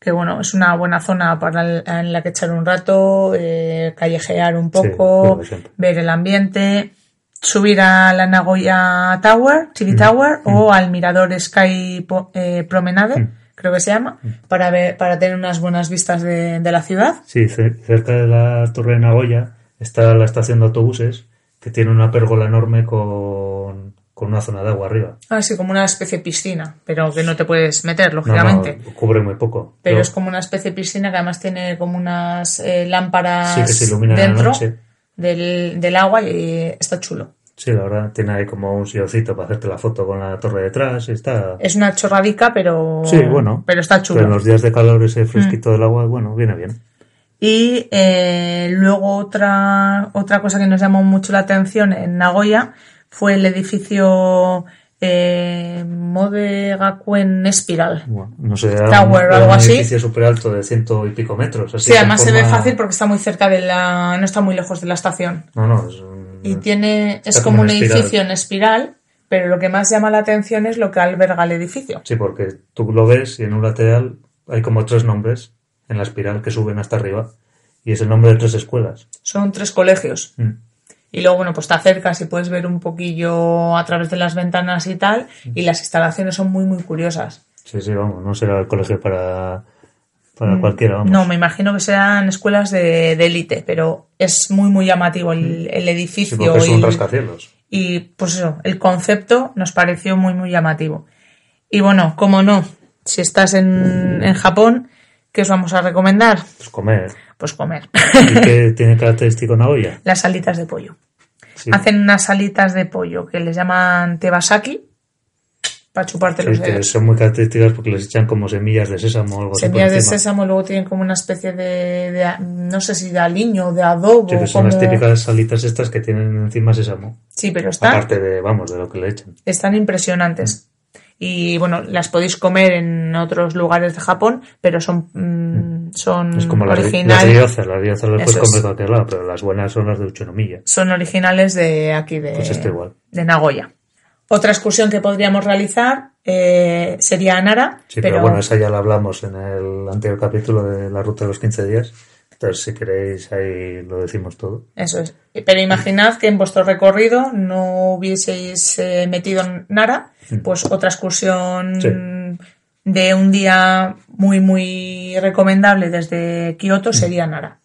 Que bueno, es una buena zona para el- en la que echar un rato, eh, callejear un poco, ver el ambiente, subir a la Nagoya Tower, TV Tower, o al mirador Sky eh, Promenade, creo que se llama, para ver, para tener unas buenas vistas de, de la ciudad. Sí, ce- cerca de la Torre de Nagoya está la estación de autobuses que tiene una pérgola enorme con, con una zona de agua arriba. Así como una especie de piscina, pero que no te puedes meter, lógicamente. no, cubre muy poco. Pero es como una especie de piscina que además tiene como unas eh, lámparas Sí, que se iluminan a la dentro noche. del, del agua y está chulo. Sí, la verdad, tiene ahí como un silloncito para hacerte la foto con la torre detrás y está... Es una chorradica, pero, Sí, bueno. pero está chulo. Pero en los días de calor ese Mm. fresquito del agua, bueno, viene bien. Y eh, luego otra, otra cosa que nos llamó mucho la atención en Nagoya fue el edificio eh, Mode Gakuen Espiral. Bueno, no sé, era Tower un, era algo un así. edificio súper alto de ciento y pico metros. así Sí, además se ve fácil porque está muy cerca de la... no está muy lejos de la estación. No, no, es un- Y tiene, es como como un espiral. edificio en espiral, pero lo que más llama la atención es lo que alberga el edificio. Sí, porque tú lo ves y en un lateral hay como tres nombres en la espiral que suben hasta arriba. Y es el nombre de tres escuelas. Son tres colegios. Mm. Y luego, bueno, pues te acercas y puedes ver un poquillo a través de las ventanas y tal. Y las instalaciones son muy, muy curiosas. Sí, sí, vamos, no será el colegio para, para cualquiera, vamos. Mm. No, me imagino que serán escuelas de de élite, pero es muy, muy llamativo el, el sí, edificio porque es un y, rascacielos. y, pues eso, el concepto nos pareció muy, muy llamativo. Y bueno, como no, si estás en, en Japón, ¿qué os vamos a recomendar? Pues comer. Pues comer. ¿Y qué <laughs> tiene característico Nagoya? Las salitas de pollo. Sí, Hacen unas salitas de pollo que les llaman tebasaki para chuparte sí, los que dedos. son muy características porque les echan como semillas de sésamo o algo Semillas de sésamo luego tienen como una especie de, de- no sé si de aliño, de adobo. Sí, que son las típicas salitas estas que tienen encima sésamo. Sí, pero están, Aparte de, vamos, de lo que le echan. están impresionantes. Y bueno, las podéis comer en otros lugares de Japón, pero son, mm, son Es como las, las originales. diozas. Las diozas las puedes comer de cualquier lado, pero las buenas son las de Uchonomiya. son originales de aquí de, Pues igual. de Nagoya. Otra excursión que podríamos realizar eh, sería a Nara, Sí, pero, bueno, esa ya la hablamos en el anterior capítulo de la ruta de los 15 días. Entonces, si queréis, ahí lo decimos todo. Eso es. Pero imaginad que en vuestro recorrido no hubieseis eh, metido en Nara, pues otra excursión Mm. Sí. de un día muy, muy recomendable desde Mm. Kioto sería Nara.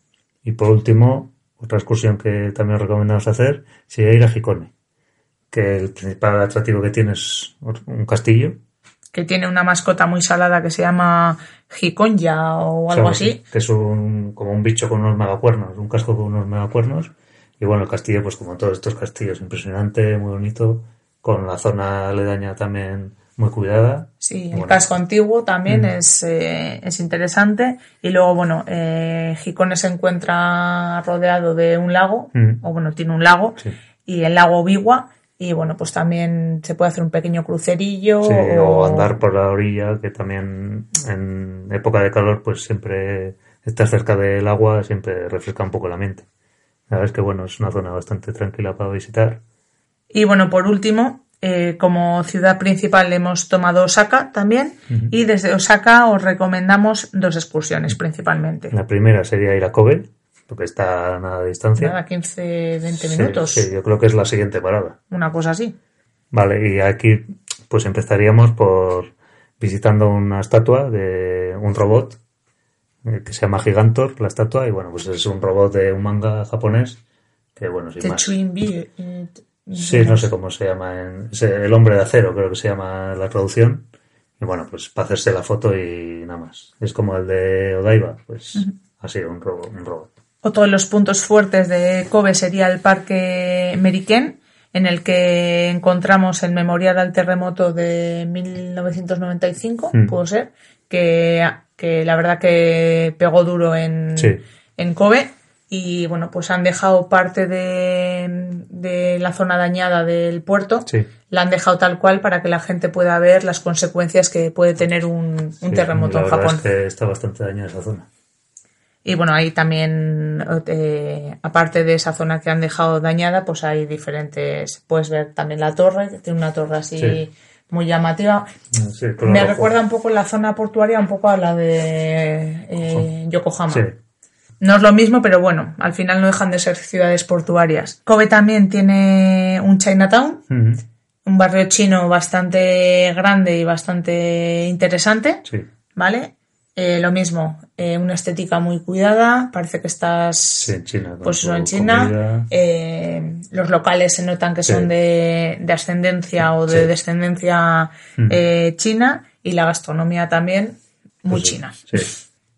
Y por último, otra excursión que también os recomendamos hacer sería ir a Hikone. Que el principal atractivo que tiene es un castillo. Que tiene una mascota muy salada que se llama Jiconya o algo así. Que es un, como un bicho con unos megacuernos, un casco con unos megacuernos. Y bueno, el castillo, pues como todos estos castillos, impresionante, muy bonito, con la zona aledaña también muy cuidada. Sí, el casco antiguo también Mm. es, eh, es interesante. Y luego, bueno, eh, Gicone se encuentra rodeado de un lago, Mm. o bueno, tiene un lago, Sí. y el lago Biwa. Y bueno, pues también se puede hacer un pequeño crucerillo. Sí, o andar por la orilla, que también en época de calor, pues siempre estar cerca del agua siempre refresca un poco la mente. La verdad es que bueno, es una zona bastante tranquila para visitar. Y bueno, por último, eh, como ciudad principal hemos tomado Osaka también. Y desde Osaka os recomendamos dos excursiones principalmente. La primera sería ir a Kobe, porque está a nada de distancia. Nada, 15, 20 Sí, minutos. sí, yo creo que es la siguiente parada. Una cosa así. Vale, y aquí pues empezaríamos por visitando una estatua de un robot eh, que se llama Gigantor, la estatua, y bueno, pues es un robot de un manga japonés que bueno, sin más. Eh, Sí, no sé cómo se llama. En, el hombre de acero, creo que se llama la traducción. Y bueno, pues para hacerse la foto y nada más. Es como el de Odaiba, pues así, un robot. Un robot. Otro de los puntos fuertes de Kobe sería el Parque Meriken, en el que encontramos el memorial al terremoto de 1995, Mm. pudo ser, que, que la verdad que pegó duro en, Sí. en Kobe. Y bueno, pues han dejado parte de, de la zona dañada del puerto, Sí. la han dejado tal cual para que la gente pueda ver las consecuencias que puede tener un, un Sí, terremoto en Japón. Es que está bastante dañada esa zona. Y bueno, ahí también, eh, aparte de esa zona que han dejado dañada, pues hay diferentes. Puedes ver también la torre, que tiene una torre así Sí. muy llamativa. Sí, Me rojo. recuerda un poco la zona portuaria, un poco a la de eh, Yokohama. Sí, No es lo mismo, pero bueno, al final no dejan de ser ciudades portuarias. Kobe también tiene un Chinatown, un barrio chino bastante grande y bastante interesante. sí. ¿vale? Eh, lo mismo, eh, una estética muy cuidada, parece que estás Sí, en China. pues eso, en China. Eh, los locales se notan que Sí. son de, de ascendencia o de Sí. descendencia Mm. china y la gastronomía también muy Pues china. Sí.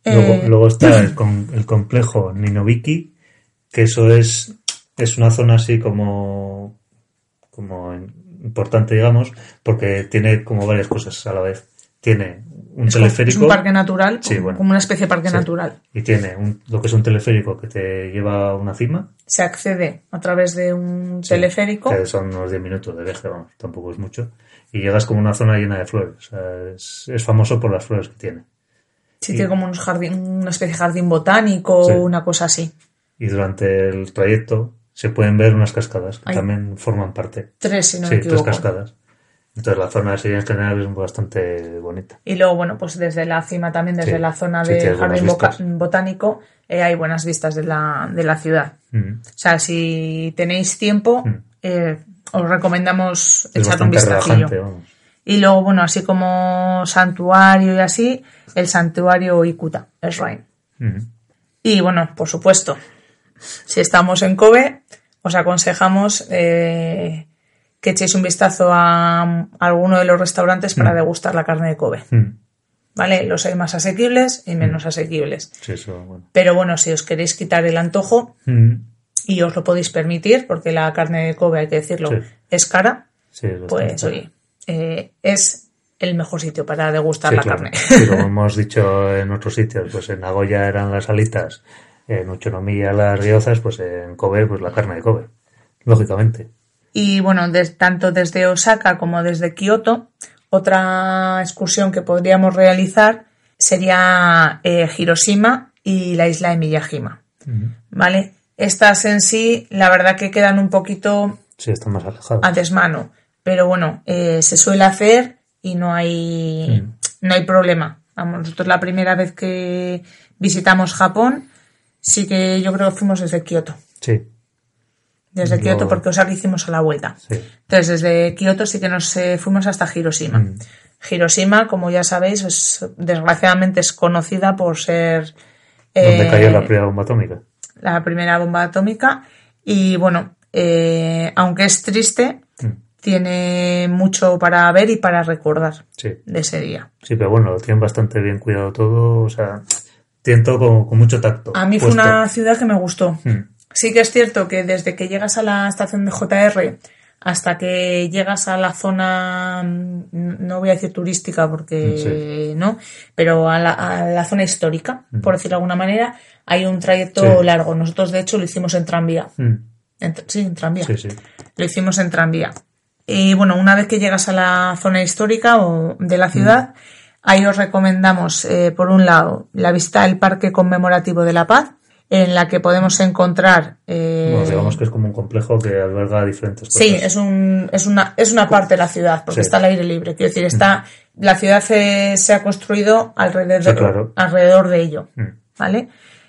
Luego, luego está <laughs> el, con- el complejo Ninobiki, que eso es, es una zona así como, como importante, digamos, porque tiene como varias cosas a la vez. Tiene un Es como- teleférico. es un parque natural, Sí, como- bueno. como una especie de parque Sí. natural. Y tiene un- lo que es un teleférico que te lleva a una cima. Se accede a través de un Sí, teleférico. Que son unos 10 minutos de viaje, vamos, tampoco es mucho. Y llegas como a una zona llena de flores. O sea, es, es famoso por las flores que tiene. Sí, y- tiene como unos jardín, una especie de jardín botánico Sí. una cosa así. Y durante el trayecto se pueden ver unas cascadas que Ay. también forman parte. Tres, si no sí, me tres equivoco. cascadas. Entonces la zona así en general es bastante bonita. Y luego, bueno, pues desde la cima también, desde Sí, la zona sí, del jardín botánico, eh, hay buenas vistas de la, de la ciudad. Mm. O sea, si tenéis tiempo, Mm. eh, os recomendamos Es echar un vistacillo. Y luego, bueno, así como santuario y así, el santuario Ikuta, Shrine. Mm. Y bueno, por supuesto, si estamos en Kobe, os aconsejamos eh, que echéis un vistazo a, alguno de los restaurantes para Mm. degustar la carne de Kobe. Mm. ¿Vale? Los hay más asequibles y menos asequibles. Sí, eso, bueno. Pero bueno, si os queréis quitar el antojo Mm. y os lo podéis permitir, porque la carne de Kobe, hay que decirlo, Sí. es cara, Sí, es pues oye, eh, es el mejor sitio para degustar Sí, la claro. carne. <laughs> Sí, como <laughs> hemos dicho en otros sitios, pues en Nagoya eran las alitas, en Uchonomiya las riozas, pues en Kobe, pues la carne de Kobe. Lógicamente. Y bueno, tanto desde Osaka como desde Kioto, otra excursión que podríamos realizar sería eh, Hiroshima y la isla de Miyajima. ¿Vale? Estas en sí, la verdad que quedan un poquito Sí, están más alejados. a desmano, pero bueno, eh, se suele hacer y no hay, no hay problema. Vamos, nosotros la primera vez que visitamos Japón, sí que yo creo que fuimos desde Kioto. Sí, Desde Kioto, porque Osaka hicimos a la vuelta. sí. Entonces, desde Kioto sí que nos eh, fuimos hasta Hiroshima. Mm. Hiroshima, como ya sabéis, es, desgraciadamente es conocida por ser Donde eh, cayó la primera bomba atómica. la primera bomba atómica. Y bueno, eh, aunque es triste, Mm. tiene mucho para ver y para recordar Sí. de ese día. Sí, pero bueno, lo tienen bastante bien cuidado todo, o sea, tienen todo con, con mucho tacto. A mí fue una ciudad que me gustó. Mm, Sí que es cierto que desde que llegas a la estación de JR hasta que llegas a la zona, mm, no voy a decir turística porque no, pero a la, a la zona histórica, por decirlo de alguna manera, hay un trayecto Sí. largo. Nosotros, de hecho, lo hicimos en tranvía. mm, En sí, en tranvía. sí. Lo hicimos en tranvía. Y bueno, una vez que llegas a la zona histórica o de la ciudad, ahí os recomendamos, eh, por un lado, la visita al Parque Conmemorativo de la Paz, en la que podemos encontrar. eh, Bueno, digamos que es como un complejo que alberga diferentes cosas. Sí, es, un, es, una, es una parte de la ciudad, porque Sí. está al aire libre. Quiero decir, está, la ciudad se, se ha construido alrededor, Sí, claro. alrededor de ello. Mm, ¿Vale?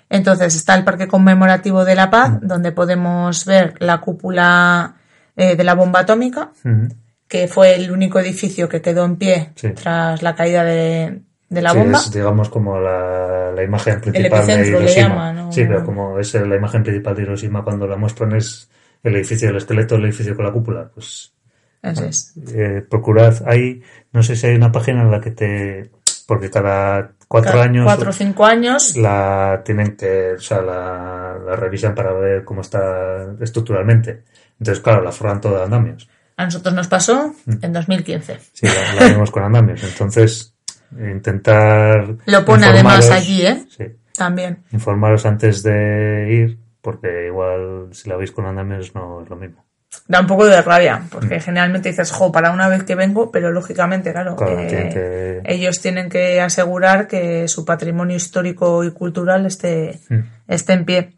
Entonces está el Parque Conmemorativo de la Paz, donde podemos ver la cúpula eh, de la bomba atómica, mm. que fue el único edificio que quedó en pie Sí. tras la caída de, de la Sí, bomba. es, digamos, como la, la imagen principal de epicentro le Hiroshima. llaman, ¿no? Sí, pero como es la imagen principal de Hiroshima cuando la muestran es el edificio, el esqueleto del edificio con la cúpula. Pues Eso es. eh, procurad, hay, no sé si hay una página en la que te, porque cada cuatro Cada años Cuatro o cinco años. la tienen que, o sea, la, la revisan para ver cómo está estructuralmente. Entonces, claro, la forran toda de andamios. A nosotros nos pasó Mm. en 2015. Sí, la, la vimos con andamios. Entonces, intentar. Lo pone además allí, ¿eh? Sí, También. informaros antes de ir, porque igual si la veis con andamios no es lo mismo. Da un poco de rabia, porque generalmente dices, jo, para una vez que vengo, pero lógicamente, claro. Claro, eh, tienen que- ellos tienen que asegurar que su patrimonio histórico y cultural esté, Mm. esté en pie.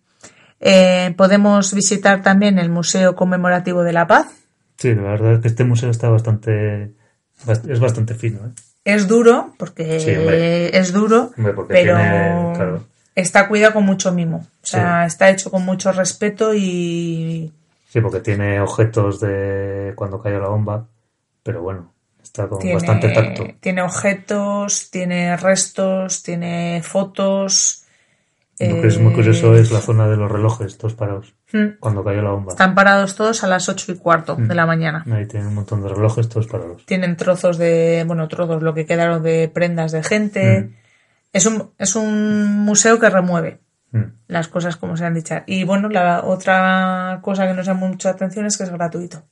Eh, podemos visitar también el Museo Conmemorativo de la Paz. Sí, la verdad es que este museo está bastante. bast- Es bastante fino, ¿eh? Es duro, porque Sí, es duro, Hombre, porque pero tiene- claro. está cuidado con mucho mimo. O sea, Sí. está hecho con mucho respeto y Sí, porque tiene objetos de cuando cayó la bomba, pero bueno, está con tiene, bastante tacto. tiene objetos, tiene restos, tiene fotos. Lo que es muy eh, curioso es la zona de los relojes, todos parados, mm, cuando cayó la bomba. Están parados todos a las ocho y cuarto Mm. de la mañana. Ahí tienen un montón de relojes, todos parados. Tienen trozos de, bueno, trozos, lo que quedaron de prendas de gente. Mm. Es, un, es un museo que remueve las cosas como se han dicho. Y bueno, la otra cosa que nos llama mucha atención es que es gratuito.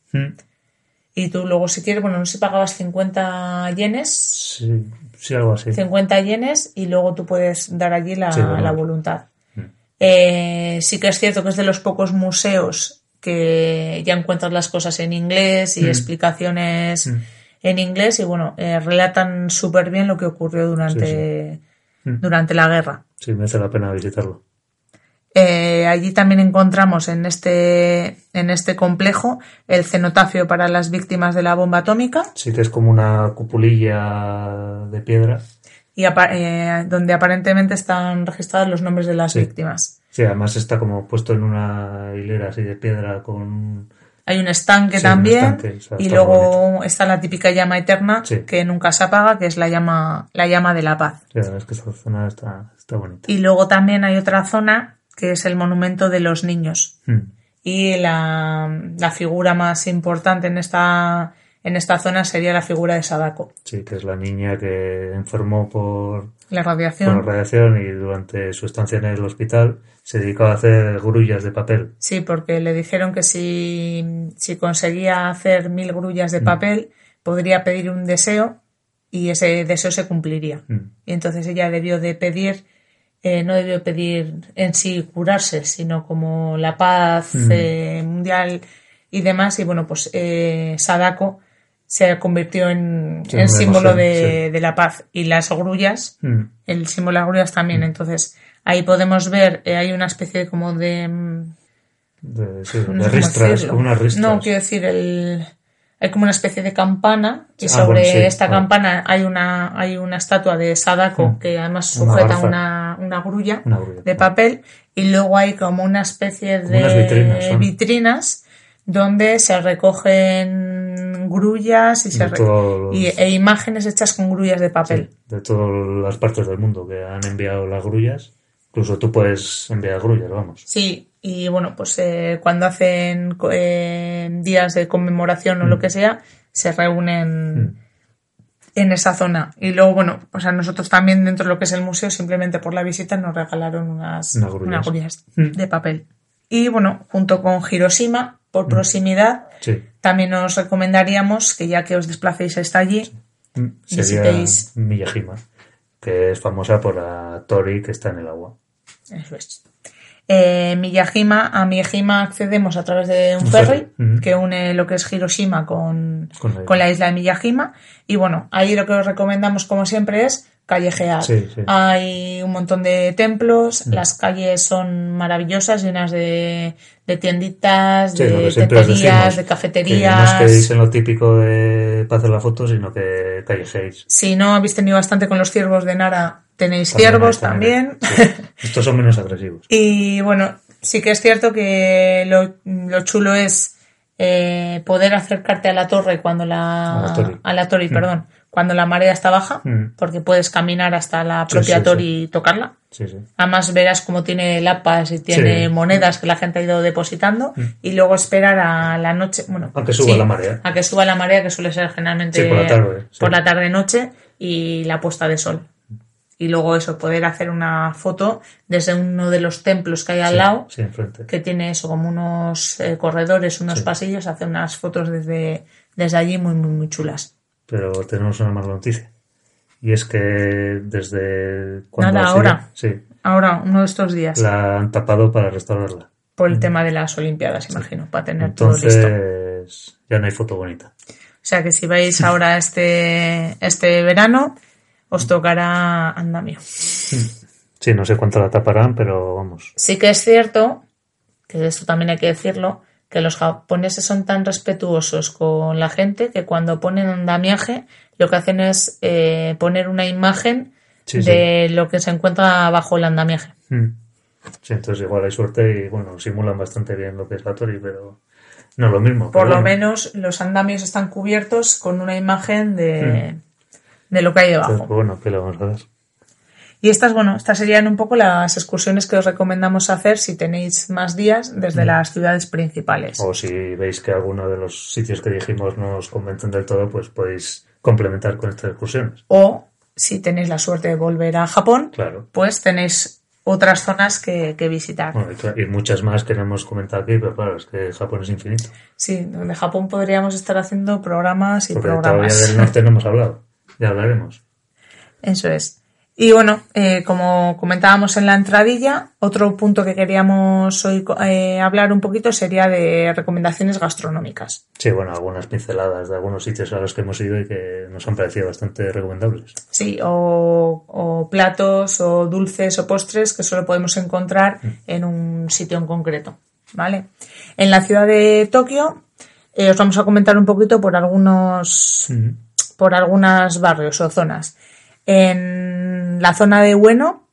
Y tú luego si quieres, bueno, no sé si pagabas 50 yenes, Sí, sí, algo así. 50 yenes y luego tú puedes dar allí la, Sí, bueno. la voluntad. Eh, sí que es cierto que es de los pocos museos que ya encuentras las cosas en inglés y Mm. explicaciones Mm. en inglés y bueno, eh, relatan súper bien lo que ocurrió durante, Mm. durante la guerra. Sí, merece la pena visitarlo. Eh, allí también encontramos en este, en este complejo el cenotafio para las víctimas de la bomba atómica Sí que es como una cupulilla de piedra. Y apa- eh, donde aparentemente están registrados los nombres de las Sí. víctimas. Sí, además está como puesto en una hilera así de piedra con... Hay un estanque Sí, un también estanque, o sea, y luego está la típica llama eterna Sí. que nunca se apaga, que es la llama, la llama de la paz. Sí, la verdad es que esta zona está, está bonita. Y luego también hay otra zona que es el monumento de los niños. Mm. Y la, la figura más importante en esta, en esta zona sería la figura de Sadako. Sí, que es la niña que enfermó por, La por radiación. radiación y durante su estancia en el hospital se dedicaba a hacer grullas de papel. Sí, porque le dijeron que si, si conseguía hacer mil grullas Mm. de papel, podría pedir un deseo y ese deseo se cumpliría. Mm. Y entonces ella debió de pedir, eh, no debió pedir en sí curarse, sino como la paz Mm. eh, mundial y demás. Y bueno, pues eh, Sadako se convirtió en, Sí, símbolo de, sí. de la paz. Y las grullas, Mm. el símbolo de las grullas también. Entonces ahí podemos ver, eh, hay una especie como de... mm, De, sí, no de ristras, como unas ristras. No, quiero decir, el, hay como una especie de campana y Ah, sobre bueno, esta bueno. campana hay una, hay una estatua de Sadako Mm. que además sujeta una, una grulla Una grulla. de papel y luego hay como una especie de vitrinas, son. vitrinas donde se recogen grullas y, se los- y- e imágenes hechas con grullas de papel. Sí, de todas las partes del mundo que han enviado las grullas Incluso tú puedes enviar grullas, vamos. Sí, y bueno, pues eh, cuando hacen eh, días de conmemoración o lo que sea, se reúnen Mm. en esa zona. Y luego, bueno, pues a nosotros también dentro de lo que es el museo, simplemente por la visita, nos regalaron unas, Unas grullas. unas grullas Mm. de papel. Y bueno, junto con Hiroshima, por proximidad, Sí. también os recomendaríamos que ya que os desplacéis hasta allí, Mm, Sería Visitéis. Miyajima, que es famosa por la tori que está en el agua. Eso es. Eh, Miyajima, a Miyajima accedemos a través de un, ferry, ujú. que une lo que es Hiroshima con, Con la con la, isla de Miyajima. Y bueno, ahí lo que os recomendamos, como siempre, es callejear. Sí, sí. Hay un montón de templos, Mm. las calles son maravillosas, llenas de, de tienditas, de que teterías, de Que cafeterías. no os quedéis en lo típico de para hacer la foto, sino que callejéis. Si no habéis tenido bastante con los ciervos de Nara, tenéis También ciervos también. Estos son menos agresivos. <laughs> Y bueno, sí que es cierto que lo, lo chulo es eh, poder acercarte a la torre cuando la. A la a la Tori, perdón. Cuando la marea está baja, Mm. porque puedes caminar hasta la propia sí, Tori y tocarla. Además verás cómo tiene lapas y tiene monedas que la gente ha ido depositando y luego esperar a la noche, bueno, A que suba la marea. a que suba la marea que suele ser generalmente por la tarde, sí. por la tarde noche y la puesta de sol. Y luego eso, poder hacer una foto desde uno de los templos que hay al lado, que tiene eso como unos eh, corredores, unos pasillos, hacer unas fotos desde, desde allí muy, muy, muy chulas. Pero tenemos una mala noticia. Y es que desde cuando Nada, ahora. sí, Ahora, uno de estos días, la han tapado para restaurarla. por el tema de las Olimpiadas, imagino, para tener todo listo. Entonces ya no hay foto bonita. O sea que si vais ahora este, este verano, os tocará andamio. Sí, no sé cuánto la taparán, pero vamos. Sí que es cierto, que esto también hay que decirlo, que los japoneses son tan respetuosos con la gente que cuando ponen andamiaje lo que hacen es eh, poner una imagen Sí, de lo que se encuentra bajo el andamiaje. Mm. Sí, entonces igual hay suerte y bueno, simulan bastante bien lo que es la Tori, pero no es lo mismo. Por lo bueno. menos los andamios están cubiertos con una imagen de, de lo que hay Entonces, debajo. pues bueno, ¿qué le vamos a dar? Y estas, bueno, estas serían un poco las excursiones que os recomendamos hacer si tenéis más días desde Mm. las ciudades principales. O si veis que alguno de los sitios que dijimos no os convencen del todo, pues podéis complementar con estas excursiones. O si tenéis la suerte de volver a Japón, Claro. pues tenéis otras zonas que, que visitar. Bueno, y, muchas más que no hemos comentado aquí, pero claro, es que Japón es infinito. Sí, de Japón podríamos estar haciendo programas y Porque todavía programas. del norte no hemos hablado. Ya hablaremos. <laughs> Eso es. Y bueno, eh, como comentábamos en la entradilla, otro punto que queríamos hoy eh, hablar un poquito sería de recomendaciones gastronómicas. Sí, bueno, algunas pinceladas de algunos sitios a los que hemos ido y que nos han parecido bastante recomendables. Sí, o, o platos o dulces o postres que solo podemos encontrar en un sitio en concreto. ¿Vale? En la ciudad de Tokio eh, os vamos a comentar un poquito por algunos Ujú. por algunos barrios o zonas. En la zona de Ueno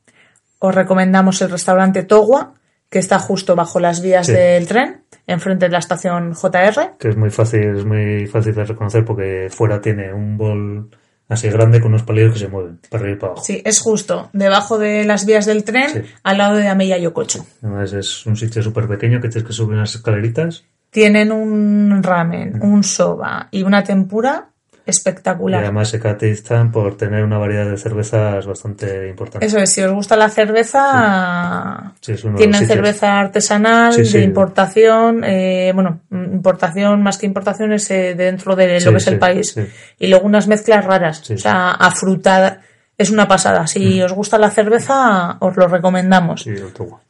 os recomendamos el restaurante Towa, que está justo bajo las vías Sí. del tren, enfrente de la estación JR. Que es muy fácil, es muy fácil de reconocer porque fuera tiene un bol así grande con unos palillos que se mueven para arriba y para abajo. Sí, es justo debajo de las vías del tren, Sí. al lado de Ameya Yokocho. Además es un sitio súper pequeño que tienes que subir unas escaleritas Tienen un ramen, un soba y una tempura y espectacular. además se caracterizan por tener una variedad de cervezas bastante importante. Eso es, si os gusta la cerveza, Sí, tienen cerveza artesanal, Sí, de importación, eh, bueno, importación más que importación es eh, dentro de lo que es el país. Y luego unas mezclas raras, o sea, afrutada. Es una pasada. Si os gusta la cerveza, os lo recomendamos. Sí, el Towa.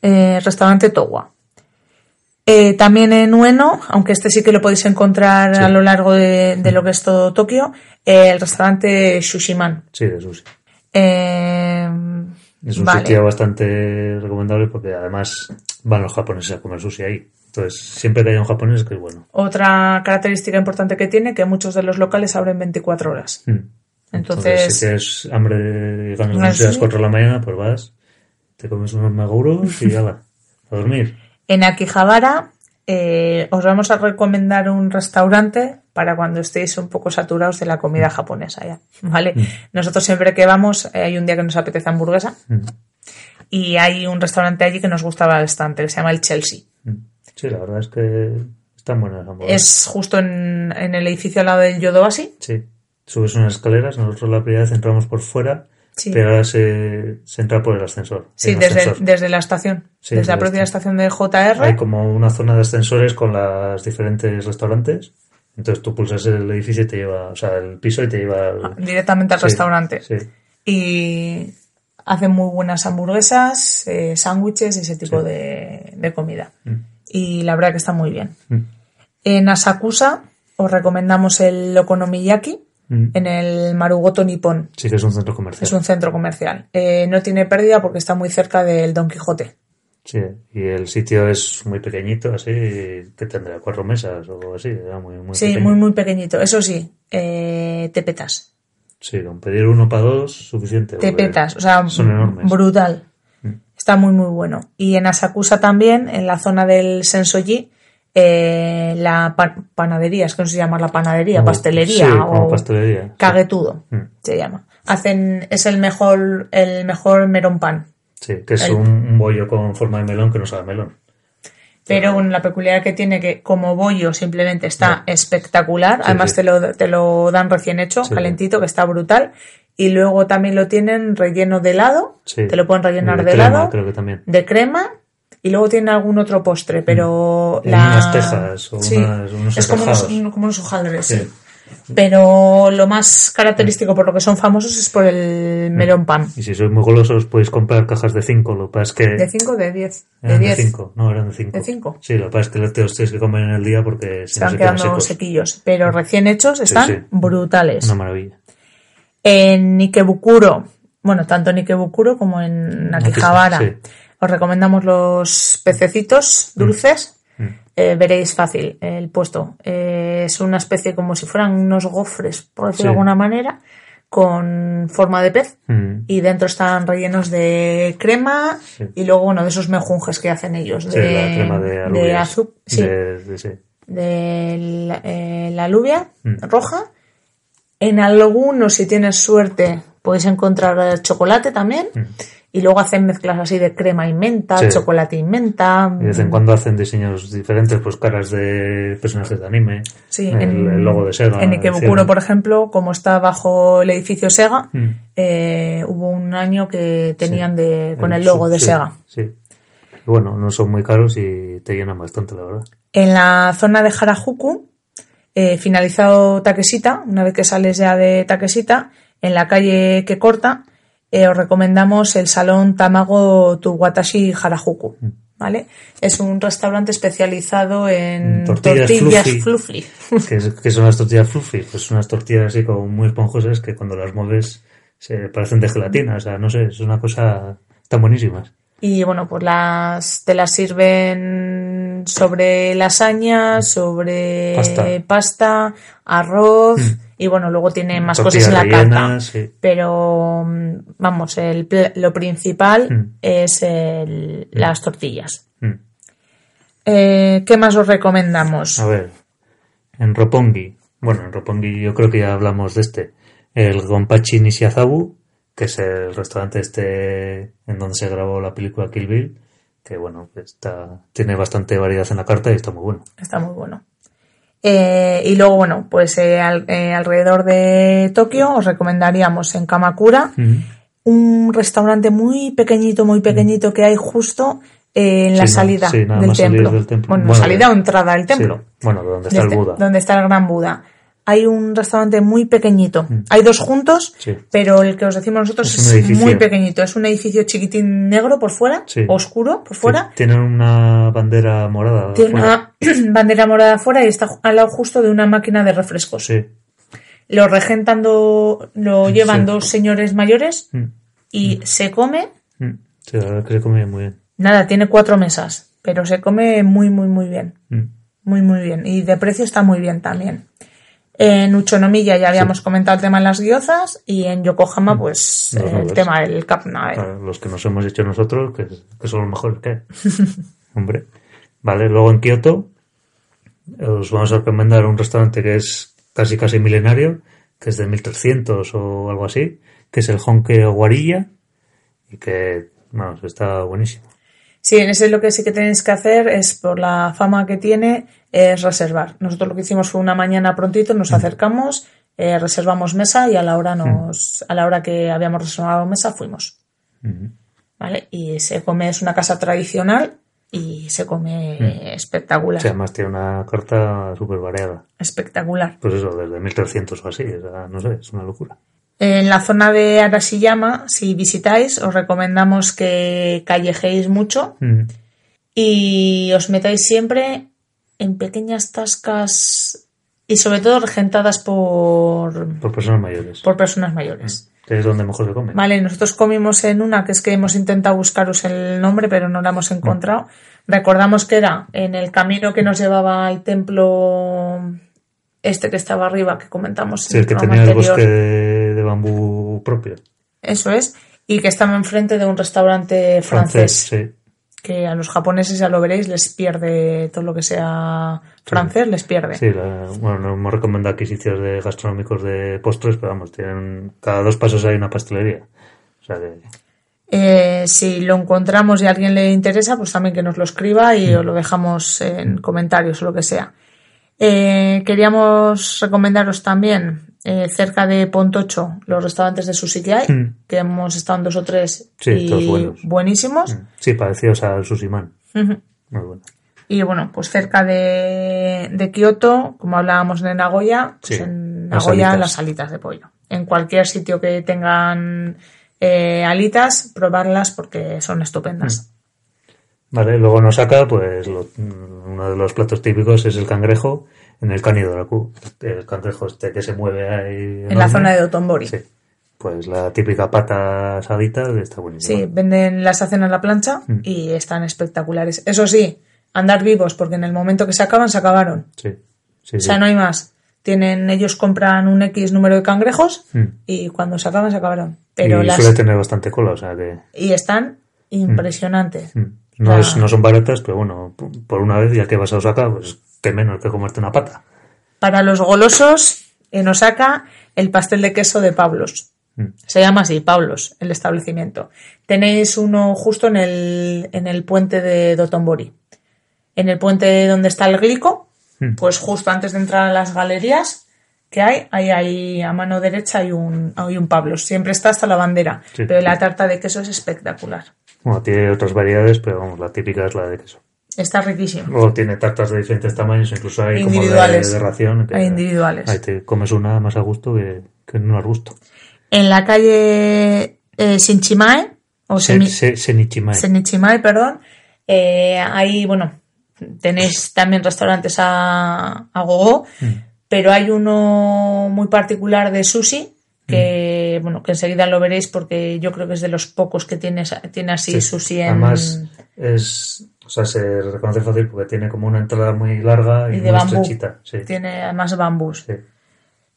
Eh, restaurante Towa. Eh, también en Ueno, aunque este sí que lo podéis encontrar Sí. a lo largo de, de lo que es todo Tokio, eh, el restaurante Shushiman. Sí, de sushi. Eh, Es un vale. sitio bastante recomendable porque además van los japoneses a comer sushi ahí. Entonces, siempre que haya un japonés que es bueno. Otra característica importante que tiene que muchos de los locales abren 24 horas. Mm. Entonces, si tienes hambre y ganas de sushi a las sí. 4 de la mañana, pues vas, te comes unos maguros y ala, a dormir. En Akihabara eh, os vamos a recomendar un restaurante para cuando estéis un poco saturados de la comida japonesa ya, ¿vale? Nosotros siempre que vamos, eh, hay un día que nos apetece hamburguesa Mm. Y hay un restaurante allí que nos gustaba bastante, que se llama el Chelsea. Mm. Sí, la verdad es que están buenas las hamburguesas. Es justo en, en el edificio al lado del Yodobashi. Sí. Subes unas escaleras, nosotros la primera vez entramos por fuera, Sí. pero ahora se, se entra por el ascensor. Sí, desde, ascensor. desde la estación. Sí, desde la propia esta- estación de JR. Hay como una zona de ascensores con los diferentes restaurantes. Entonces tú pulsas el edificio y te lleva, o sea, el piso y te lleva al, directamente al Sí, restaurante. Sí. Y hacen muy buenas hamburguesas, eh, sándwiches y ese tipo de comida. Mm. Y la verdad que está muy bien. Mm. En Asakusa os recomendamos el Okonomiyaki Mm. en el Marugoto Nippon. Sí que es un centro comercial. Es un centro comercial. Eh, no tiene pérdida porque está muy cerca del Don Quijote. Sí, y el sitio es muy pequeñito, así, que tendrá cuatro mesas o así, muy, muy Sí, pequeño. muy, muy pequeñito. Eso sí, eh, te petas. Sí, con pedir uno para dos, suficiente. Te petas. O sea, son enormes. brutal. Mm. Está muy, muy bueno. Y en Asakusa también, en la zona del Sensoji, eh, la pa- panadería, es que no se llama la panadería, pastelería sí, o pastelería. caguetudo, Mm. se llama. Hacen, es el mejor, el mejor melón pan. Sí, que es El- un, bollo con forma de melón que no sabe melón. Pero bueno, la peculiaridad que tiene que como bollo simplemente está espectacular. Sí, Además. Te, lo, te lo dan recién hecho, calentito, que está brutal. Y luego también lo tienen relleno de helado. Te lo pueden rellenar de, crema, helado. creo que también. de crema y luego tiene algún otro postre, pero Hay la... Mm. unas tejas o Sí, unas- unos es como unos, como unos hojaldres, sí. Sí. Pero lo más característico por lo que son famosos es por el melón pan. Y si sois muy golosos podéis comprar cajas de 5, lo que pasa es que... ¿De 5 de 10? De eran de 10. 5, no, eran de 5. ¿De cinco? Sí, lo que pasa es que los tienes que comer en el día porque Se van se quedan quedando secos. sequillos, pero recién hechos están sí. brutales. Una maravilla. En Nikebukuro, bueno, tanto en Nikebukuro como en Akihabara, sí. Os recomendamos los pececitos dulces. Mm. Eh, veréis fácil el puesto. Eh, es una especie como si fueran unos gofres, por decirlo Sí. de alguna manera, con forma de pez. Mm. Y dentro están rellenos de crema Sí. y luego, bueno, de esos mejunjes que hacen ellos. Sí, de, la crema de alubias. De- la, eh, la alubia Mm. roja. En algunos, si tienes suerte, podéis encontrar chocolate también. Y luego hacen mezclas así de crema y menta. Sí. chocolate y menta. Y de vez en cuando hacen diseños diferentes, pues caras de personajes de anime. Sí, el, en, el logo de Sega. En Ikebukuro, por ejemplo, como está bajo el edificio Sega, Mm. eh, hubo un año que tenían de, con el El logo de sí, Sega. Sí. Bueno, no son muy caros y te llenan bastante, la verdad. En la zona de Harajuku, eh, finalizado Takeshita, una vez que sales ya de Takeshita, en la calle que corta, eh, os recomendamos el salón Tamago Tuwatashi Harajuku. Mm. ¿Vale? Es un restaurante especializado en Tortillas tortillas, fluffy. fluffy. ¿Qué, son las tortillas fluffy? Pues unas tortillas así como muy esponjosas que cuando las mueves se parecen de gelatina. O sea, no sé, es una cosa tan buenísimas. Y bueno, pues las te las sirven sobre lasaña, sobre Pasta. pasta, arroz y bueno, luego tiene más Tortillas cosas en la carta. sí. Pero mm, vamos, el, lo principal Mm. es el- las tortillas. Mm. Eh, ¿Qué más os recomendamos? A ver, en Roppongi, bueno, en Roppongi yo creo que ya hablamos de este, el Gonpachi Nishiazabu, que es el restaurante este en donde se grabó la película Kill Bill, que bueno, está, tiene bastante variedad en la carta y está muy bueno. Está muy bueno. Eh, y luego, bueno, pues eh, al- eh, alrededor de Tokio os recomendaríamos en Kamakura un restaurante muy pequeñito, muy pequeñito que hay justo eh, en la Sí, no, salida, sí, del, templo. del templo. Bueno, Bueno, salida o entrada al templo. Sí, Bueno, de donde está el Buda. Donde está el gran Buda. Hay un restaurante muy pequeñito. Hay dos juntos, Sí. pero el que os decimos nosotros Es muy pequeñito. Es un edificio chiquitín negro por fuera, Sí. oscuro por Sí, fuera. Tienen una bandera morada. Tiene una bandera morada afuera <clears throat> y está al lado justo de una máquina de refrescos. Sí. Lo regentando, lo llevan Sí. dos señores mayores Mm, y se come, mm. Sí, la verdad que se come muy bien. nada, tiene cuatro mesas, pero se come muy, muy, muy bien. Mm. Muy, muy bien. Y de precio está muy bien también. En Uchonomiya ya habíamos comentado el tema de las guiozas y en Yokohama, pues, Los eh, el tema del Kapna. Para los que nos hemos hecho nosotros, que, que son los mejores que. <laughs> Hombre. Vale, luego en Kioto os vamos a recomendar un restaurante que es casi casi milenario, que es de 1300 o algo así, que es el Honke Guarilla y que Vamos, está buenísimo. Sí, en ese lo que sí que tenéis que hacer es, por la fama que tiene, es reservar. Nosotros lo que hicimos fue una mañana prontito, nos acercamos, eh, reservamos mesa y a la hora nos, a la hora que habíamos reservado mesa fuimos. ¿Vale? Y se come, es una casa tradicional y se come espectacular. Sí, además tiene una carta súper variada. Espectacular. Pues eso, desde 1300 o así, o sea, no sé, es una locura. En la zona de Arashiyama, si visitáis, os recomendamos que callejéis mucho Mm. y os metáis siempre en pequeñas tascas y sobre todo regentadas por, Por personas mayores. por personas mayores. Que es donde mejor se come. Vale, nosotros comimos en una que es que hemos intentado buscaros el nombre, pero no la hemos encontrado. Recordamos que era en el camino que nos llevaba al templo este que estaba arriba, que comentamos Sí, en el que el anterior. bosque de, de bambú propio. Eso es. Y que estaba enfrente de un restaurante francés, Francés, sí. que a los japoneses, ya lo veréis, les pierde todo lo que sea francés, les pierde. Sí, la- bueno, no hemos recomendado aquí sitios de gastronómicos de postres, pero vamos, tienen cada dos pasos hay una pastelería. O sea que Eh, si lo encontramos y a alguien le interesa, pues también que nos lo escriba y os lo dejamos en comentarios o lo que sea. Eh, queríamos recomendaros también eh, cerca de Pontocho los restaurantes de sushi que hay, Mm. que hemos estado en dos o tres Sí, y todos buenos. buenísimos. sí, parecidos al. Ujú. Muy bueno. Y bueno, pues cerca de, de Kioto, como hablábamos en Nagoya, pues Sí, en las Nagoya alitas. las alitas de pollo. En cualquier sitio que tengan eh, alitas, probarlas porque son estupendas. Vale, luego nos saca, pues lo- uno de los platos típicos es el cangrejo en el Kanidoraku. El cangrejo este que se mueve ahí. En la zona de Dotonbori. Sí. Pues la típica pata asadita está buenísima. Sí, venden las hacen a la plancha Mm. y están espectaculares. Eso sí, andar vivos, porque en el momento que se acaban, se acabaron. Sí, sí, O sea, sí. no hay más. Tienen, ellos compran un X número de cangrejos Mm. y cuando se acaban, se acabaron. Pero y las, suele tener bastante cola, o sea que y están impresionantes. mm, no, La- es, no son baratas, pero bueno, por una vez ya que vas a Osaka, pues menos que comerte una pata. Para los golosos, en Osaka, el pastel de queso de Pablos. Mm. Se llama así, Pablos, el establecimiento. Tenéis uno justo en el, en el puente de Dotonbori. En el puente donde está el glico, Mm. pues justo antes de entrar a las galerías que hay, ahí, ahí a mano derecha hay un, hay un Pablos. Siempre está hasta la bandera. Sí. Pero la tarta de queso es espectacular. Bueno, tiene otras variedades, pero vamos, la típica es la de queso. Está riquísimo. Luego tiene tartas de diferentes tamaños, incluso hay como de, ración. que Hay individuales. Ahí te comes una más a gusto que, que no a gusto. En la calle eh, Shinchimae, o Se, se, Senichimae. Senichimae, perdón. Eh, ahí, bueno, tenéis también restaurantes a, a gogo, pero hay uno muy particular de sushi que, bueno, que enseguida lo veréis porque yo creo que es de los pocos que tiene, tiene así Sí. sushi en... Además, es, o sea, se reconoce fácil porque tiene como una entrada muy larga y, y de muy bambú. estrechita. Sí, Tiene además bambús. sí.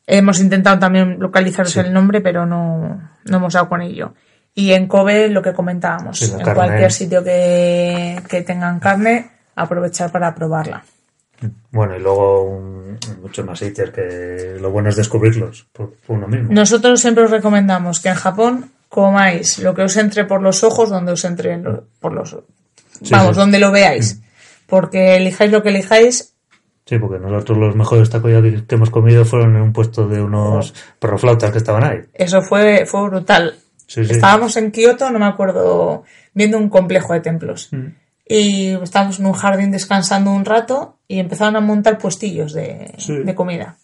Hemos intentado también localizaros Sí. el nombre, pero no, no hemos dado con ello. Y en Kobe, lo que comentábamos, en carne. cualquier sitio que, que tengan carne, aprovechar para probarla. Bueno, y luego un- muchos más sitios que lo bueno es descubrirlos por, por uno mismo. Nosotros siempre os recomendamos que en Japón comáis lo que os entre por los ojos, donde os entre por los vamos, sí. donde lo veáis. Porque elijáis lo que elijáis, Sí, porque nosotros los mejores takoyaki que hemos comido fueron en un puesto de unos perroflautas que estaban ahí. eso fue, fue brutal. Sí, sí. Estábamos en Kioto, no me acuerdo, viendo un complejo de templos. Mm. Y estábamos en un jardín descansando un rato y empezaron a montar puestillos de, Sí. de comida.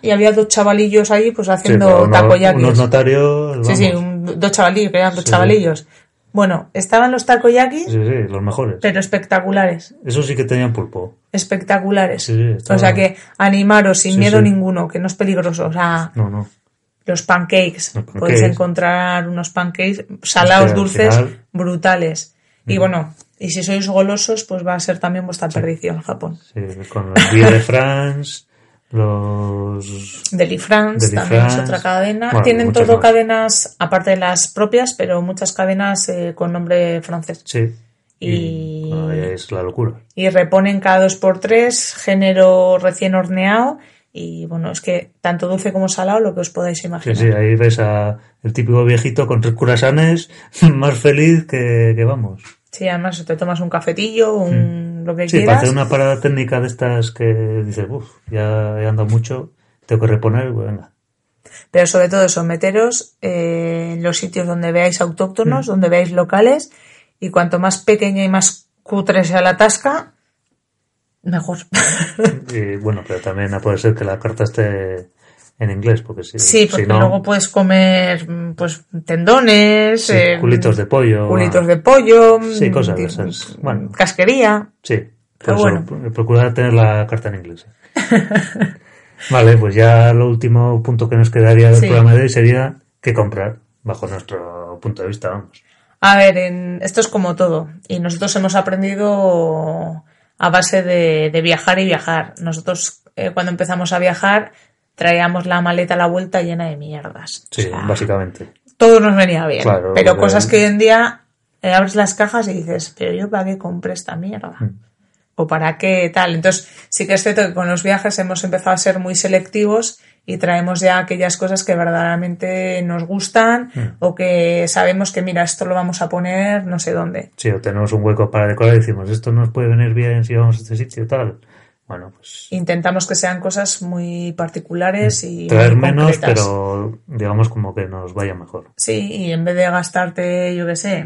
Y había dos chavalillos ahí pues Sí, haciendo unos, takoyakis. unos notarios. Sí, sí, vamos. un- dos chavalillos, que eran dos Sí. chavalillos. Bueno, estaban los takoyakis, Sí, sí, los mejores. pero espectaculares, Eso sí que tenían pulpo. espectaculares. Sí, sí, o sea que animaros sin Sí, miedo ninguno, que no es peligroso. O sea, No, no. los pancakes, Los pancakes. podéis encontrar unos pancakes salados, dulces, final- brutales. Y bueno, y si sois golosos, pues va a ser también vuestra perdición Japón. Sí, con los Vie de <laughs> France, los. Delifrance Deli también es France. otra cadena. Bueno, Tienen todo más. cadenas, aparte de las propias, pero muchas cadenas eh, con nombre francés. Sí. Y- bueno, es la locura. Y reponen cada dos por tres género recién horneado Y bueno, es que tanto dulce como salado, lo que os podáis Sí, imaginar. sí, ahí ves a el típico viejito con tres curasanes, <laughs> más feliz que, que vamos. Sí, además te tomas un cafetillo, un, lo que Sí, para quieras. hacer una parada técnica de estas que dices, uff, ya he andado mucho, tengo que reponer, pues venga. Pero sobre todo eso, meteros eh, en los sitios donde veáis Mm. autóctonos, donde veáis locales, y cuanto más pequeña y más cutre sea la tasca, mejor. <laughs> Y bueno, pero también puede ser que la carta esté en inglés, porque si, sí, porque si no, luego puedes comer mm, pues tendones, sí, eh, culitos de pollo, culitos de pollo, Sí, mm, cosas de di- esas. Bueno. casquería. Sí, Pero pro- procurar tener la carta en inglés. <laughs> vale, pues ya lo último punto que nos quedaría del Sí. programa de hoy sería qué comprar, bajo nuestro punto de vista, vamos. A ver, en- esto es como todo. Y nosotros hemos aprendido a base de, de viajar y viajar. Nosotros, eh, cuando empezamos a viajar, traíamos la maleta a la vuelta llena de mierdas. Sí, O sea, básicamente. todo nos venía bien. Claro, pero porque- cosas que hoy en día eh, abres las cajas y dices, pero yo para qué compré esta mierda. Mm. O para qué tal. Entonces, sí que es cierto que con los viajes hemos empezado a ser muy selectivos y traemos ya aquellas cosas que verdaderamente nos gustan Mm. o que sabemos que, mira, esto lo vamos a poner no sé dónde. Sí, o tenemos un hueco para decorar y decimos, esto nos puede venir bien si vamos a este sitio tal. Bueno, pues Intentamos que sean cosas muy particulares y traer menos, concretas. pero digamos como que nos vaya mejor. Sí, y en vez de gastarte, yo qué sé,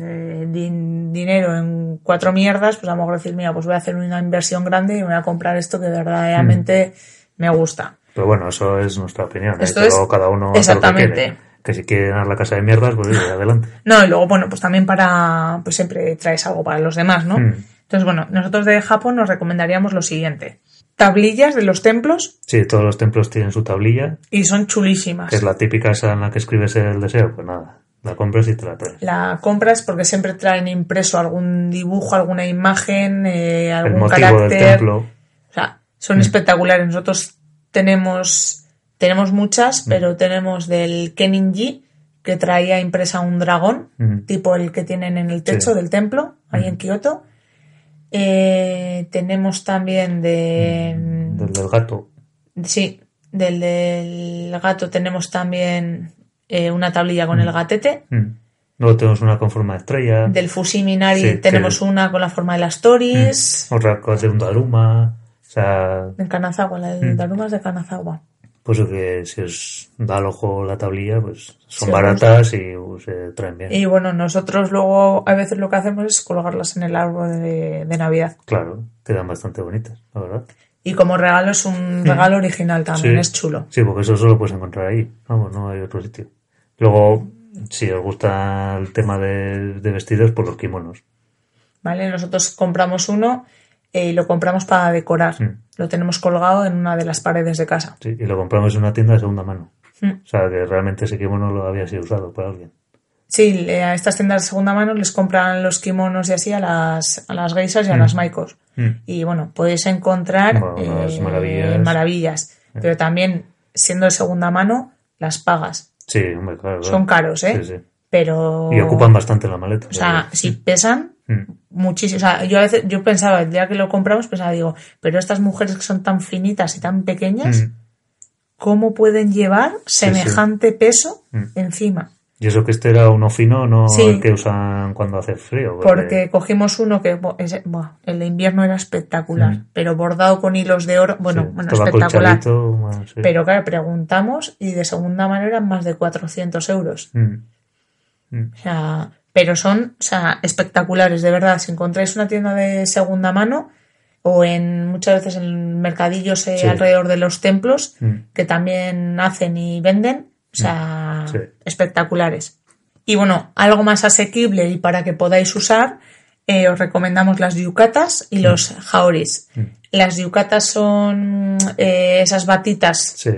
eh, din- dinero en cuatro mierdas, pues a lo mejor decir, mira, pues voy a hacer una inversión grande y voy a comprar esto que verdaderamente Hmm. me gusta. Pero bueno, eso es nuestra opinión. ¿eh? Esto es- cada uno hace lo que exactamente. quiere. Que si quiere llenar la casa de mierdas, pues adelante. No, y luego, bueno, pues también para, pues siempre traes algo para los demás, ¿no? Hmm. Entonces, bueno, nosotros de Japón nos recomendaríamos lo siguiente. Tablillas de los templos Sí, todos los templos tienen su tablilla, y son chulísimas. que es la típica esa en la que escribes el deseo. Pues nada, la compras y te la traes. La compras porque siempre traen impreso algún dibujo, alguna imagen, eh, El algún motivo carácter. del templo. O sea, son espectaculares. Nosotros tenemos, tenemos muchas, pero tenemos del Keninji, que traía impresa un dragón, Mm. tipo el que tienen en el techo Sí. del templo, ahí en Kioto. Eh, tenemos también de... Del del gato. Sí, del, del gato tenemos también eh, una tablilla con el gatete. Mm. Luego tenemos una con forma de estrella. Del Fusiminari Sí, tenemos que- una con la forma de las Toris. Otra cosa de un Daruma. O sea, En Kanazawa, la Mm. de Daruma es de Kanazawa. Pues que si os da al ojo la tablilla, pues son Sí, baratas y uh, se traen bien. Y bueno, nosotros luego a veces lo que hacemos es colgarlas en el árbol de, de Navidad. Claro, quedan bastante bonitas, la verdad. Y como regalo es un regalo original también, Mm. Sí. es chulo. Sí, porque eso solo puedes encontrar ahí. Vamos, no hay otro sitio. Luego, si os gusta el tema de, de vestidos, pues los kimonos. ¿Vale? Nosotros compramos uno eh, y lo compramos para decorar. Mm. Lo tenemos colgado en una de las paredes de casa. Sí, y lo compramos en una tienda de segunda mano. Mm. O sea, que realmente ese kimono lo había sido usado por alguien. Sí, a estas tiendas de segunda mano les compran los kimonos y así a las, a las geisas y a Mm. las maikos. Mm. Y bueno, podéis encontrar Bueno, unas eh, maravillas. maravillas. Pero también, siendo de segunda mano, las pagas. Sí, hombre, claro. Son claro. caros, ¿eh? Sí, sí. Pero... Y ocupan bastante la maleta. O sea, si pesan. Muchísimo. O sea, yo a veces, yo pensaba, el día que lo compramos, pensaba, digo, pero estas mujeres que son tan finitas y tan pequeñas, Mm. ¿cómo pueden llevar semejante peso Mm. encima? Y eso que este era uno fino, no Sí. el que usan cuando hace frío. Porque cogimos uno que ese- el de invierno era espectacular, Mm. pero bordado con hilos de oro, bueno, bueno, espectacular. Pero claro, preguntamos y de segunda mano eran más de 400 euros. Mm. Mm. O sea, pero son o sea, espectaculares, de verdad. Si encontráis una tienda de segunda mano o en muchas veces en mercadillos eh, Sí. alrededor de los templos Mm. que también hacen y venden, o sea, Sí. espectaculares. Y bueno, algo más asequible y para que podáis usar, eh, os recomendamos las yucatas y los jaoris. Mm. Las yucatas son eh, esas batitas. Sí.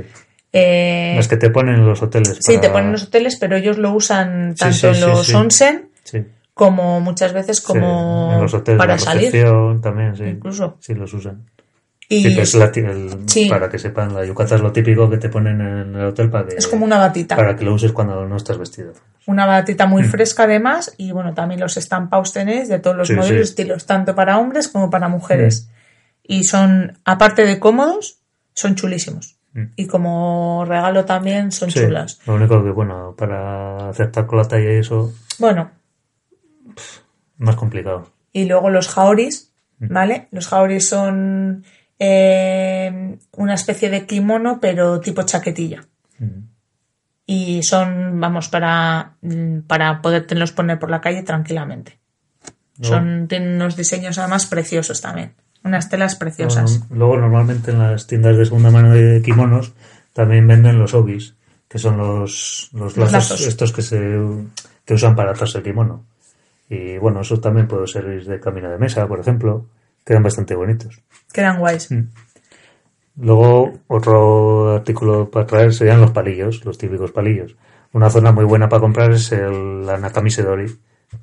eh, Las que te ponen en los hoteles. Sí, te ponen en los hoteles, pero ellos lo usan tanto sí, en los onsen Sí. como muchas veces Sí, como en los hoteles para de salir. también, sí. Incluso. Sí, los usan. Y Sí, la el- Sí. para que sepan, la yucata es lo típico que te ponen en el hotel para que, es como una batita. para que lo uses cuando no estás vestido. Una batita muy fresca además y bueno, también los estampados tenéis de todos los Sí, modelos y estilos, tanto para hombres como para mujeres. Y son, aparte de cómodos, Son chulísimos. Y como regalo también son chulas. Lo único que, bueno, para aceptar con la talla y eso, Bueno, más complicado. y luego los jaoris, ¿vale? Los jaoris son eh, una especie de kimono, pero tipo chaquetilla. Y son, vamos, para, mm, para podértelos poner por la calle tranquilamente. Son, tienen unos diseños además preciosos también. Unas telas preciosas. Luego, luego, normalmente en las tiendas de segunda mano de kimonos también venden los obis, que son los, los, Los lazos, lazos. estos que se que usan para atarse el kimono. Y bueno, eso también puede servir de camino de mesa, por ejemplo. Quedan bastante bonitos. Quedan guays. Luego, otro artículo para traer serían los palillos, los típicos palillos. Una zona muy buena para comprar es el, la Nakami Sedori,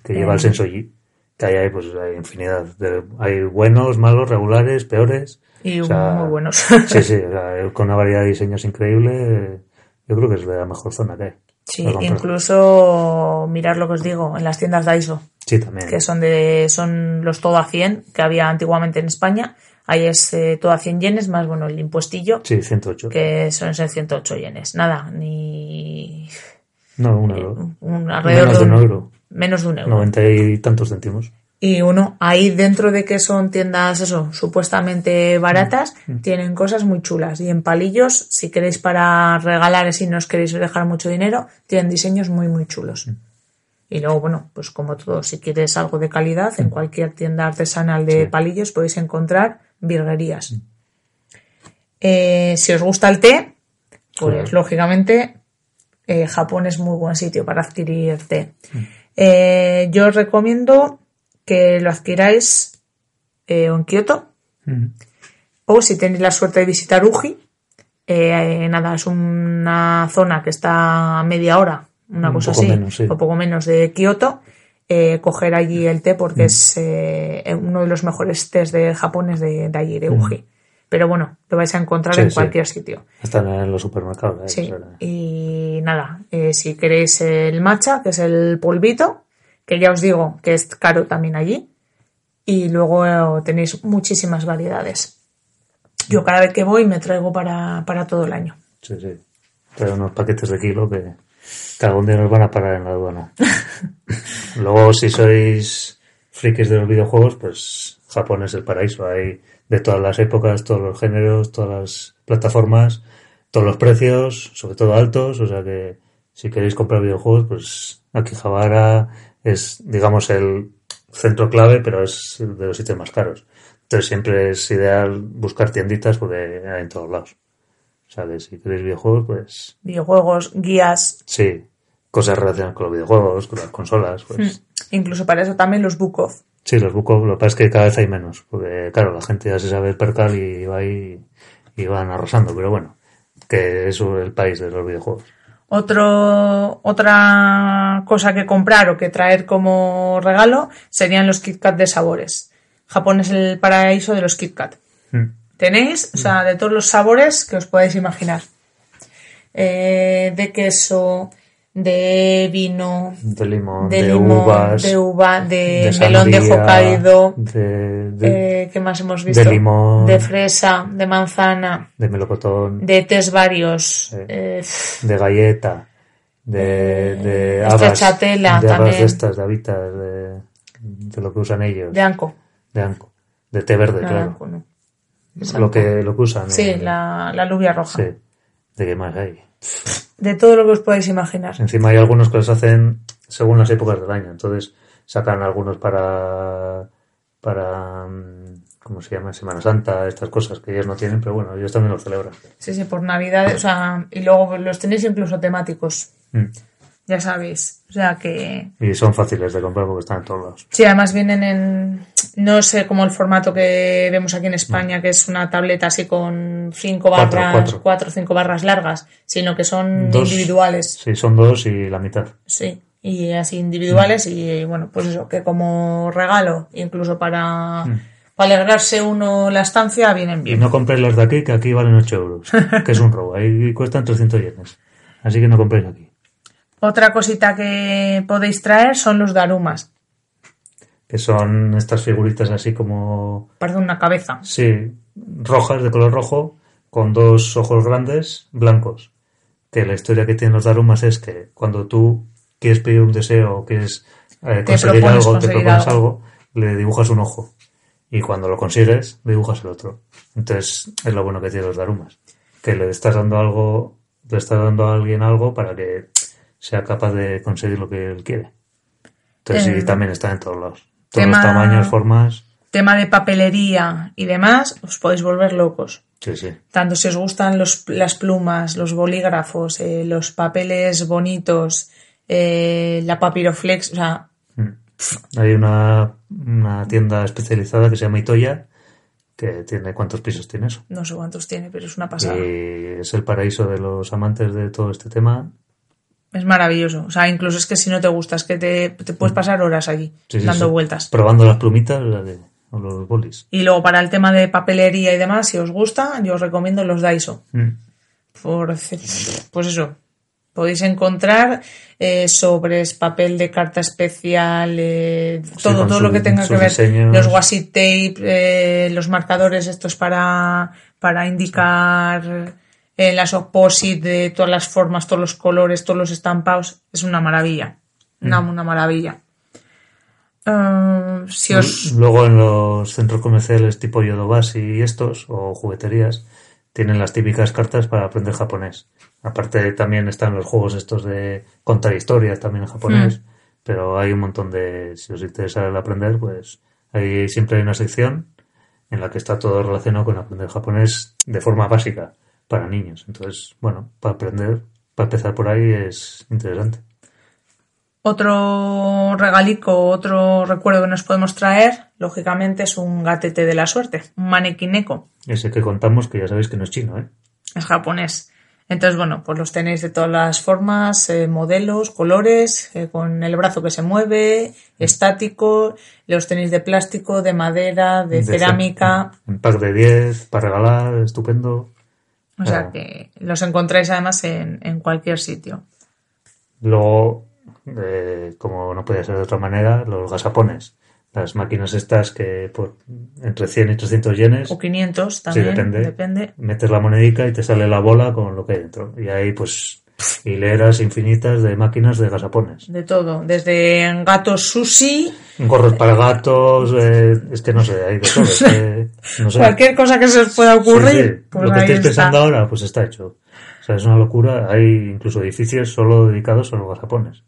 que lleva el Sensoji. Que ahí hay, pues, hay infinidad. de- hay buenos, malos, regulares, peores. Y O sea, muy buenos. <laughs> Sí, sí, o sea, con una variedad de diseños increíble. eh, Yo creo que es la mejor zona que hay. Sí, incluso mirar lo que os digo en las tiendas Daiso, Sí, también. que son de son los todo a 100 que había antiguamente en España. Ahí es eh, todo a 100 yenes más bueno el impuestillo Sí, 108. que son ser 108 yenes. Nada, ni No, un euro. un alrededor Menos de un euro. menos de un euro. Noventa y tantos céntimos. Y uno, ahí dentro de que son tiendas, eso, supuestamente baratas, tienen cosas muy chulas. Y en palillos, si queréis para regalar, si no os queréis dejar mucho dinero, tienen diseños muy, muy chulos. Y luego, bueno, pues como todo, si quieres algo de calidad, en cualquier tienda artesanal de palillos podéis encontrar virguerías. Eh, si os gusta el té, pues lógicamente eh, Japón es muy buen sitio para adquirir té. Eh, yo os recomiendo que lo adquiráis en Kioto o si tenéis la suerte de visitar Uji. nada, es una zona que está a media hora, una Un cosa así, menos, sí. o poco menos de Kioto. eh, coger allí el té porque es eh, uno de los mejores tés de Japón es de, de allí, de Uji. Pero bueno, lo vais a encontrar Sí, en sí. cualquier sitio. Están en los supermercados. ¿eh? Sí, y nada, eh, si queréis el matcha, que es el polvito, que ya os digo que es caro también allí, y luego eh, tenéis muchísimas variedades. Yo cada vez que voy me traigo para, para todo el año. Sí, sí. Trae unos paquetes de kilo que cada un día nos van a parar en la <laughs> aduana. Luego, si sois frikis de los videojuegos, pues Japón es el paraíso. Hay de todas las épocas, todos los géneros, todas las plataformas, todos los precios, sobre todo altos. O sea que si queréis comprar videojuegos, pues Akihabara es, digamos, el centro clave, pero es de los sitios más caros. Entonces siempre es ideal buscar tienditas porque hay en todos lados. O sea si queréis videojuegos, pues Videojuegos, guías, sí, cosas relacionadas con los videojuegos, con las consolas, pues incluso para eso también los book off. sí, los book off, lo que pasa es que cada vez hay menos, porque claro, la gente ya se sabe percal y va ahí y van arrasando, pero bueno, que es el país de los videojuegos. Otro, otra cosa que comprar o que traer como regalo serían los Kit Kat de sabores. Japón es el paraíso de los Kit Kat. Mm. Tenéis, o sea, de todos los sabores que os podáis imaginar. Eh, de queso, de vino, De limón, de, de, limón, uvas, de uva, de, de melón de Hokkaido, de, de, eh, ¿qué más hemos visto? limón. De fresa, de manzana, de melocotón, de tés varios, eh, de galleta, de, de habas, chatela de habas también. de estas, de habitas, de, de lo que usan ellos, de anco. de anco, de té verde, No, de claro. anco no. Lo que, lo que usan. Sí, eh, la, la alubia roja. sí. ¿De qué más hay? De todo lo que os podáis imaginar. Encima hay algunos que los hacen según las épocas del año. Entonces sacan algunos para, para, mm, ¿cómo se llama? Semana Santa, estas cosas que ellos no tienen, pero bueno, ellos también lo celebran. Sí, sí, por Navidad, o sea, y luego los tenéis incluso temáticos, Mm. Ya sabéis. O sea que. Y son fáciles de comprar porque están en todos lados. Sí, además vienen en. No sé como el formato que vemos aquí en España, que es una tableta así con cinco Cuatro, barras, cuatro. o cinco barras largas, sino que son Dos. individuales. Sí, son dos y la mitad. Sí, y así individuales y bueno, pues eso, que como regalo, incluso para, para alegrarse uno la estancia, vienen Y bien. no compréis los de aquí, que aquí valen 8 euros, <laughs> que es un robo. Ahí cuestan 300 yenes. Así que no compréis aquí. Otra cosita que podéis traer son los darumas. Que son estas figuritas así como Parece una cabeza. Sí, rojas, de color rojo, con dos ojos grandes blancos. Que la historia que tienen los darumas es que cuando tú quieres pedir un deseo o quieres eh, conseguir algo, te propones algo. algo, le dibujas un ojo. Y cuando lo consigues, le dibujas el otro. Entonces, es lo bueno que tienen los darumas. Que le estás dando algo, le estás dando a alguien algo para que sea capaz de conseguir lo que él quiere. Entonces, Eh, sí, también está en todos lados. Todos tema- los tamaños, formas. Tema de papelería y demás, os podéis volver locos. Sí, sí. Tanto si os gustan los, las plumas, los bolígrafos, eh, los papeles bonitos, eh, la papiroflex, o sea, Mm. Hay una, una tienda especializada que se llama Itoya, que tiene cuántos pisos tiene eso. no sé cuántos tiene, pero es una pasada. Y es el paraíso de los amantes de todo este tema. Es maravilloso. O sea, incluso es que si no te gusta, es que te, te puedes pasar horas allí. Sí, sí, dando sí. vueltas. Probando las plumitas la de- o los bolis. Y luego para el tema de papelería y demás, si os gusta, yo os recomiendo los Daiso. Mm. Por, pues eso, podéis encontrar eh, sobres, papel de carta especial, eh, todo, todo su- lo que tenga que ver, diseños. los washi tape, eh, los marcadores estos para, para indicar eh, las opposite de todas las formas, todos los colores, todos los estampados, es una maravilla, una, Mm. una maravilla. Si os Luego en los centros comerciales tipo Yodobashi y estos, o jugueterías, tienen las típicas cartas para aprender japonés. Aparte también están los juegos estos de contar historias también en japonés, pero hay un montón de, si os interesa el aprender, pues ahí siempre hay una sección en la que está todo relacionado con aprender japonés de forma básica para niños. Entonces, bueno, para aprender, para empezar por ahí es interesante. Otro regalico, otro recuerdo que nos podemos traer, lógicamente, es un gatete de la suerte, un manequineko, Ese que contamos, que ya sabéis que no es chino, ¿eh? es japonés. Entonces, bueno, pues los tenéis de todas las formas, eh, modelos, colores, eh, con el brazo que se mueve, estático, los tenéis de plástico, de madera, de, De cerámica, ce- En pack de 10, para regalar, estupendo. O sea que los encontráis además en, en cualquier sitio. Luego, eh, como no podía ser de otra manera, los gasapones. Las máquinas estas que por entre 100 y 300 yenes, O 500 sí, también, depende, depende. metes la monedica y te sale la bola con lo que hay dentro. Y hay pues hileras infinitas de máquinas de gasapones. De todo, desde gatos sushi, Gorros para gatos, eh, es que no sé, hay de todo. es <laughs> que, no sé. cualquier cosa que se os pueda ocurrir, sí. pues Lo que estáis está. pensando ahora, pues está hecho. O sea, es una locura. Hay incluso edificios solo dedicados a los gasapones.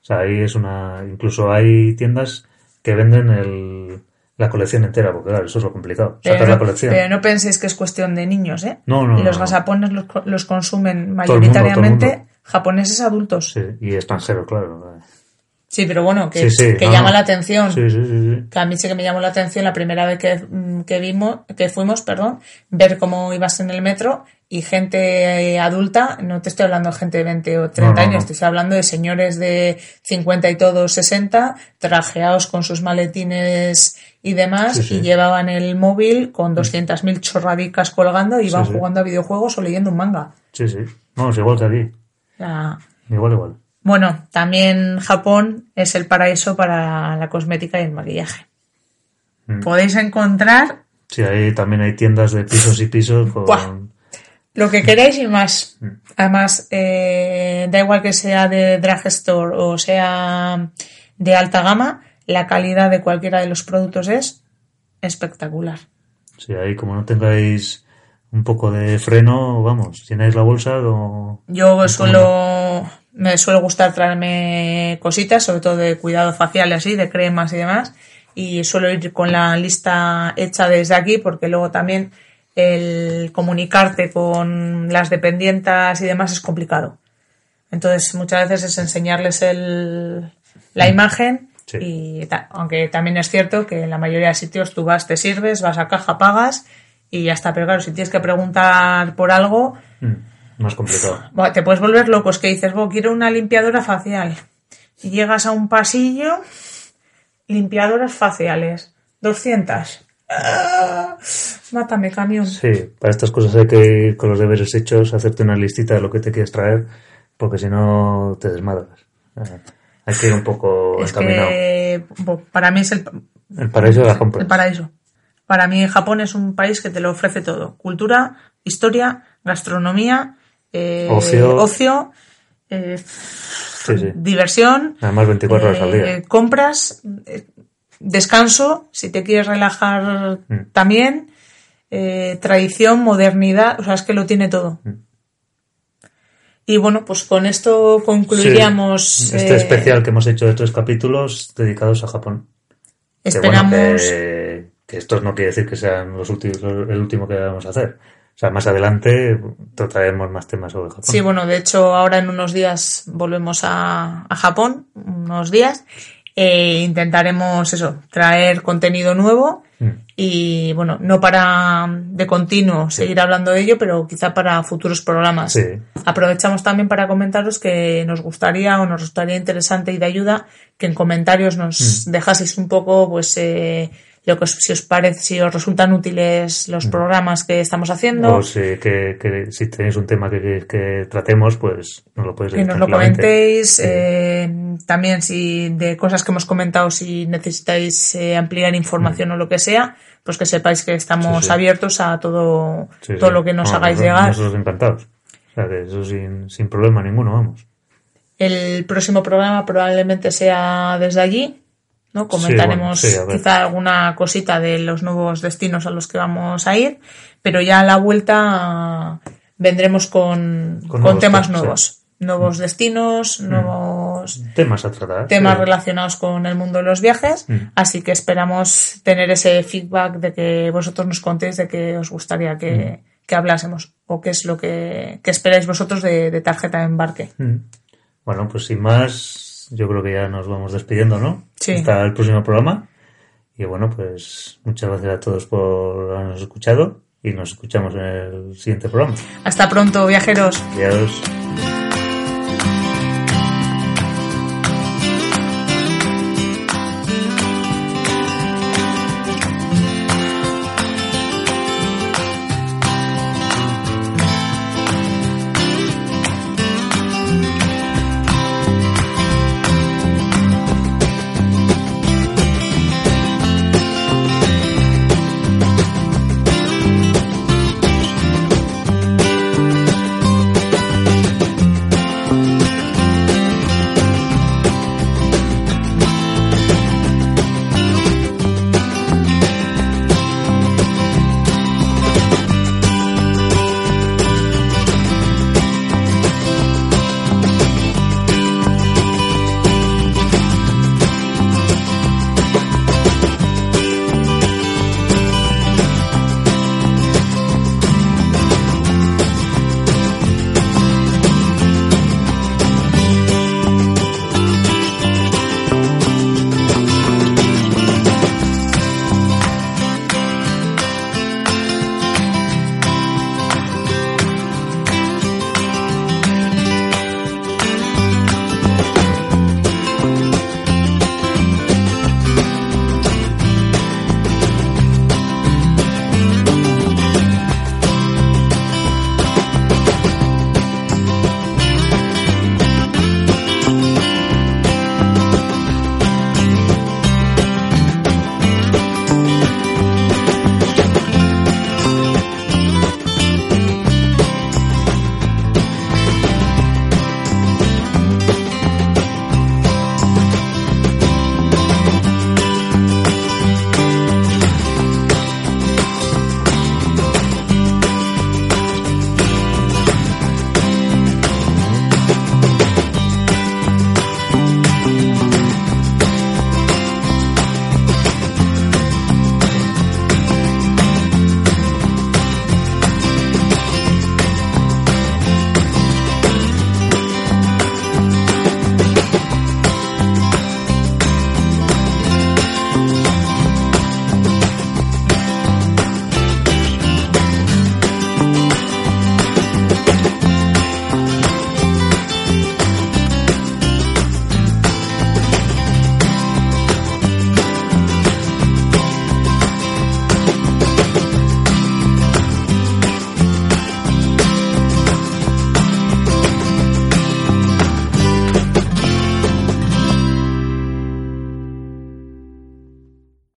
O sea, ahí es una. Incluso hay tiendas que venden el, la colección entera, porque claro, eso es lo complicado. Sacar Pero, la colección. pero no penséis que es cuestión de niños, ¿eh? No, no, Y los no. gasapones los, los consumen Todo el mundo, mayoritariamente todo el mundo. japoneses adultos. Sí, y extranjeros, claro. Pero bueno, que, Sí, sí, que no, llama no. la atención. Sí, sí, sí. sí. Que a mí sí que me llamó la atención la primera vez que, mm, que vimos, que fuimos, perdón, ver cómo ibas en el metro y gente eh, adulta, no te estoy hablando de gente de 20 o 30 No, no, años, te estoy hablando de señores de 50 y todos 60, trajeados con sus maletines y demás, Sí, sí. y llevaban el móvil con 200.000 chorradicas colgando y iban sí. jugando a videojuegos o leyendo un manga. Sí, sí. No, es igual que aquí. Sea, Igual, igual. Bueno, también Japón es el paraíso para la cosmética y el maquillaje. Mm. Podéis encontrar Sí, ahí también hay tiendas de pisos y pisos con. Buah. lo que queráis y más. Mm. Además, eh, da igual que sea de drugstore o sea de alta gama, la calidad de cualquiera de los productos es espectacular. Sí, ahí como no tengáis un poco de freno, vamos, llenáis la bolsa o... Yo suelo, me suele gustar traerme cositas, sobre todo de cuidado facial y así, de cremas y demás, y suelo ir con la lista hecha desde aquí porque luego también el comunicarte con las dependientas y demás es complicado. Entonces muchas veces es enseñarles el, la imagen Sí. y ta- aunque también es cierto que en la mayoría de sitios tú vas, te sirves, vas a caja, pagas y ya está. Pero claro, si tienes que preguntar por algo, Mm, más complicado. <laughs> Te puedes volver loco, es que dices, "Buah, quiero una limpiadora facial. Y llegas a un pasillo, limpiadoras faciales, 200. ¡Ah! Mátame, camión. Sí, para estas cosas hay que ir con los deberes hechos, hacerte una listita de lo que te quieres traer, porque si no te desmadras. Eh, hay que ir un poco es encaminado. que para mí es el, El paraíso de la compra. el paraíso. Para mí Japón es un país que te lo ofrece todo. Cultura, historia, gastronomía, eh, Ocio. ocio, eh, Sí, sí. diversión, Además 24 horas al día. eh, compras, eh, descanso, si te quieres relajar Mm. también, tradición, modernidad, o sea, es que lo tiene todo. Mm. Y bueno, pues con esto concluiríamos. Sí. Este eh, especial que hemos hecho de tres capítulos dedicados a Japón. Que Esperamos. bueno, que, que esto no quiere decir que sean los últimos, el último que vamos a hacer. O sea, más adelante trataremos más temas sobre Japón. Sí, bueno, de hecho, ahora en unos días volvemos a, a Japón, unos días. e intentaremos eso, traer contenido nuevo Mm. y bueno, no para de continuo seguir hablando de ello, pero quizá para futuros programas. Sí. Aprovechamos también para comentaros que nos gustaría o nos resultaría interesante y de ayuda que en comentarios nos Mm. dejaseis un poco, pues, eh, lo que os- si os parece, si os resultan útiles los programas que estamos haciendo. Mm. O si, que, que si tenéis un tema que que tratemos, pues nos lo podéis que decir nos lo comentéis. Sí. eh, también si de cosas que hemos comentado, si necesitáis eh, ampliar información o lo que sea, pues que sepáis que estamos Mm. Sí, abiertos a todo, todo lo que nos No, hagáis nosotros- llegar. Nosotros encantados. O sea, que eso sin, sin problema ninguno, vamos. El próximo programa probablemente sea desde allí. ¿No? Comentaremos bueno, sí, quizá alguna cosita de los nuevos destinos a los que vamos a ir, pero ya a la vuelta vendremos con, Con con nuevos temas sí. nuevos. Nuevos destinos, nuevos Temas a tratar. temas relacionados con el mundo de los viajes, Mm. así que esperamos tener ese feedback de que vosotros nos contéis de qué os gustaría que, Mm. que hablásemos o qué es lo que, que esperáis vosotros de, de tarjeta de embarque. Mm. Bueno, pues sin más, yo creo que ya nos vamos despidiendo, ¿no? Sí. Hasta el próximo programa. Y bueno, pues muchas gracias a todos por habernos escuchado y nos escuchamos en el siguiente programa. Hasta pronto, viajeros. Adiós.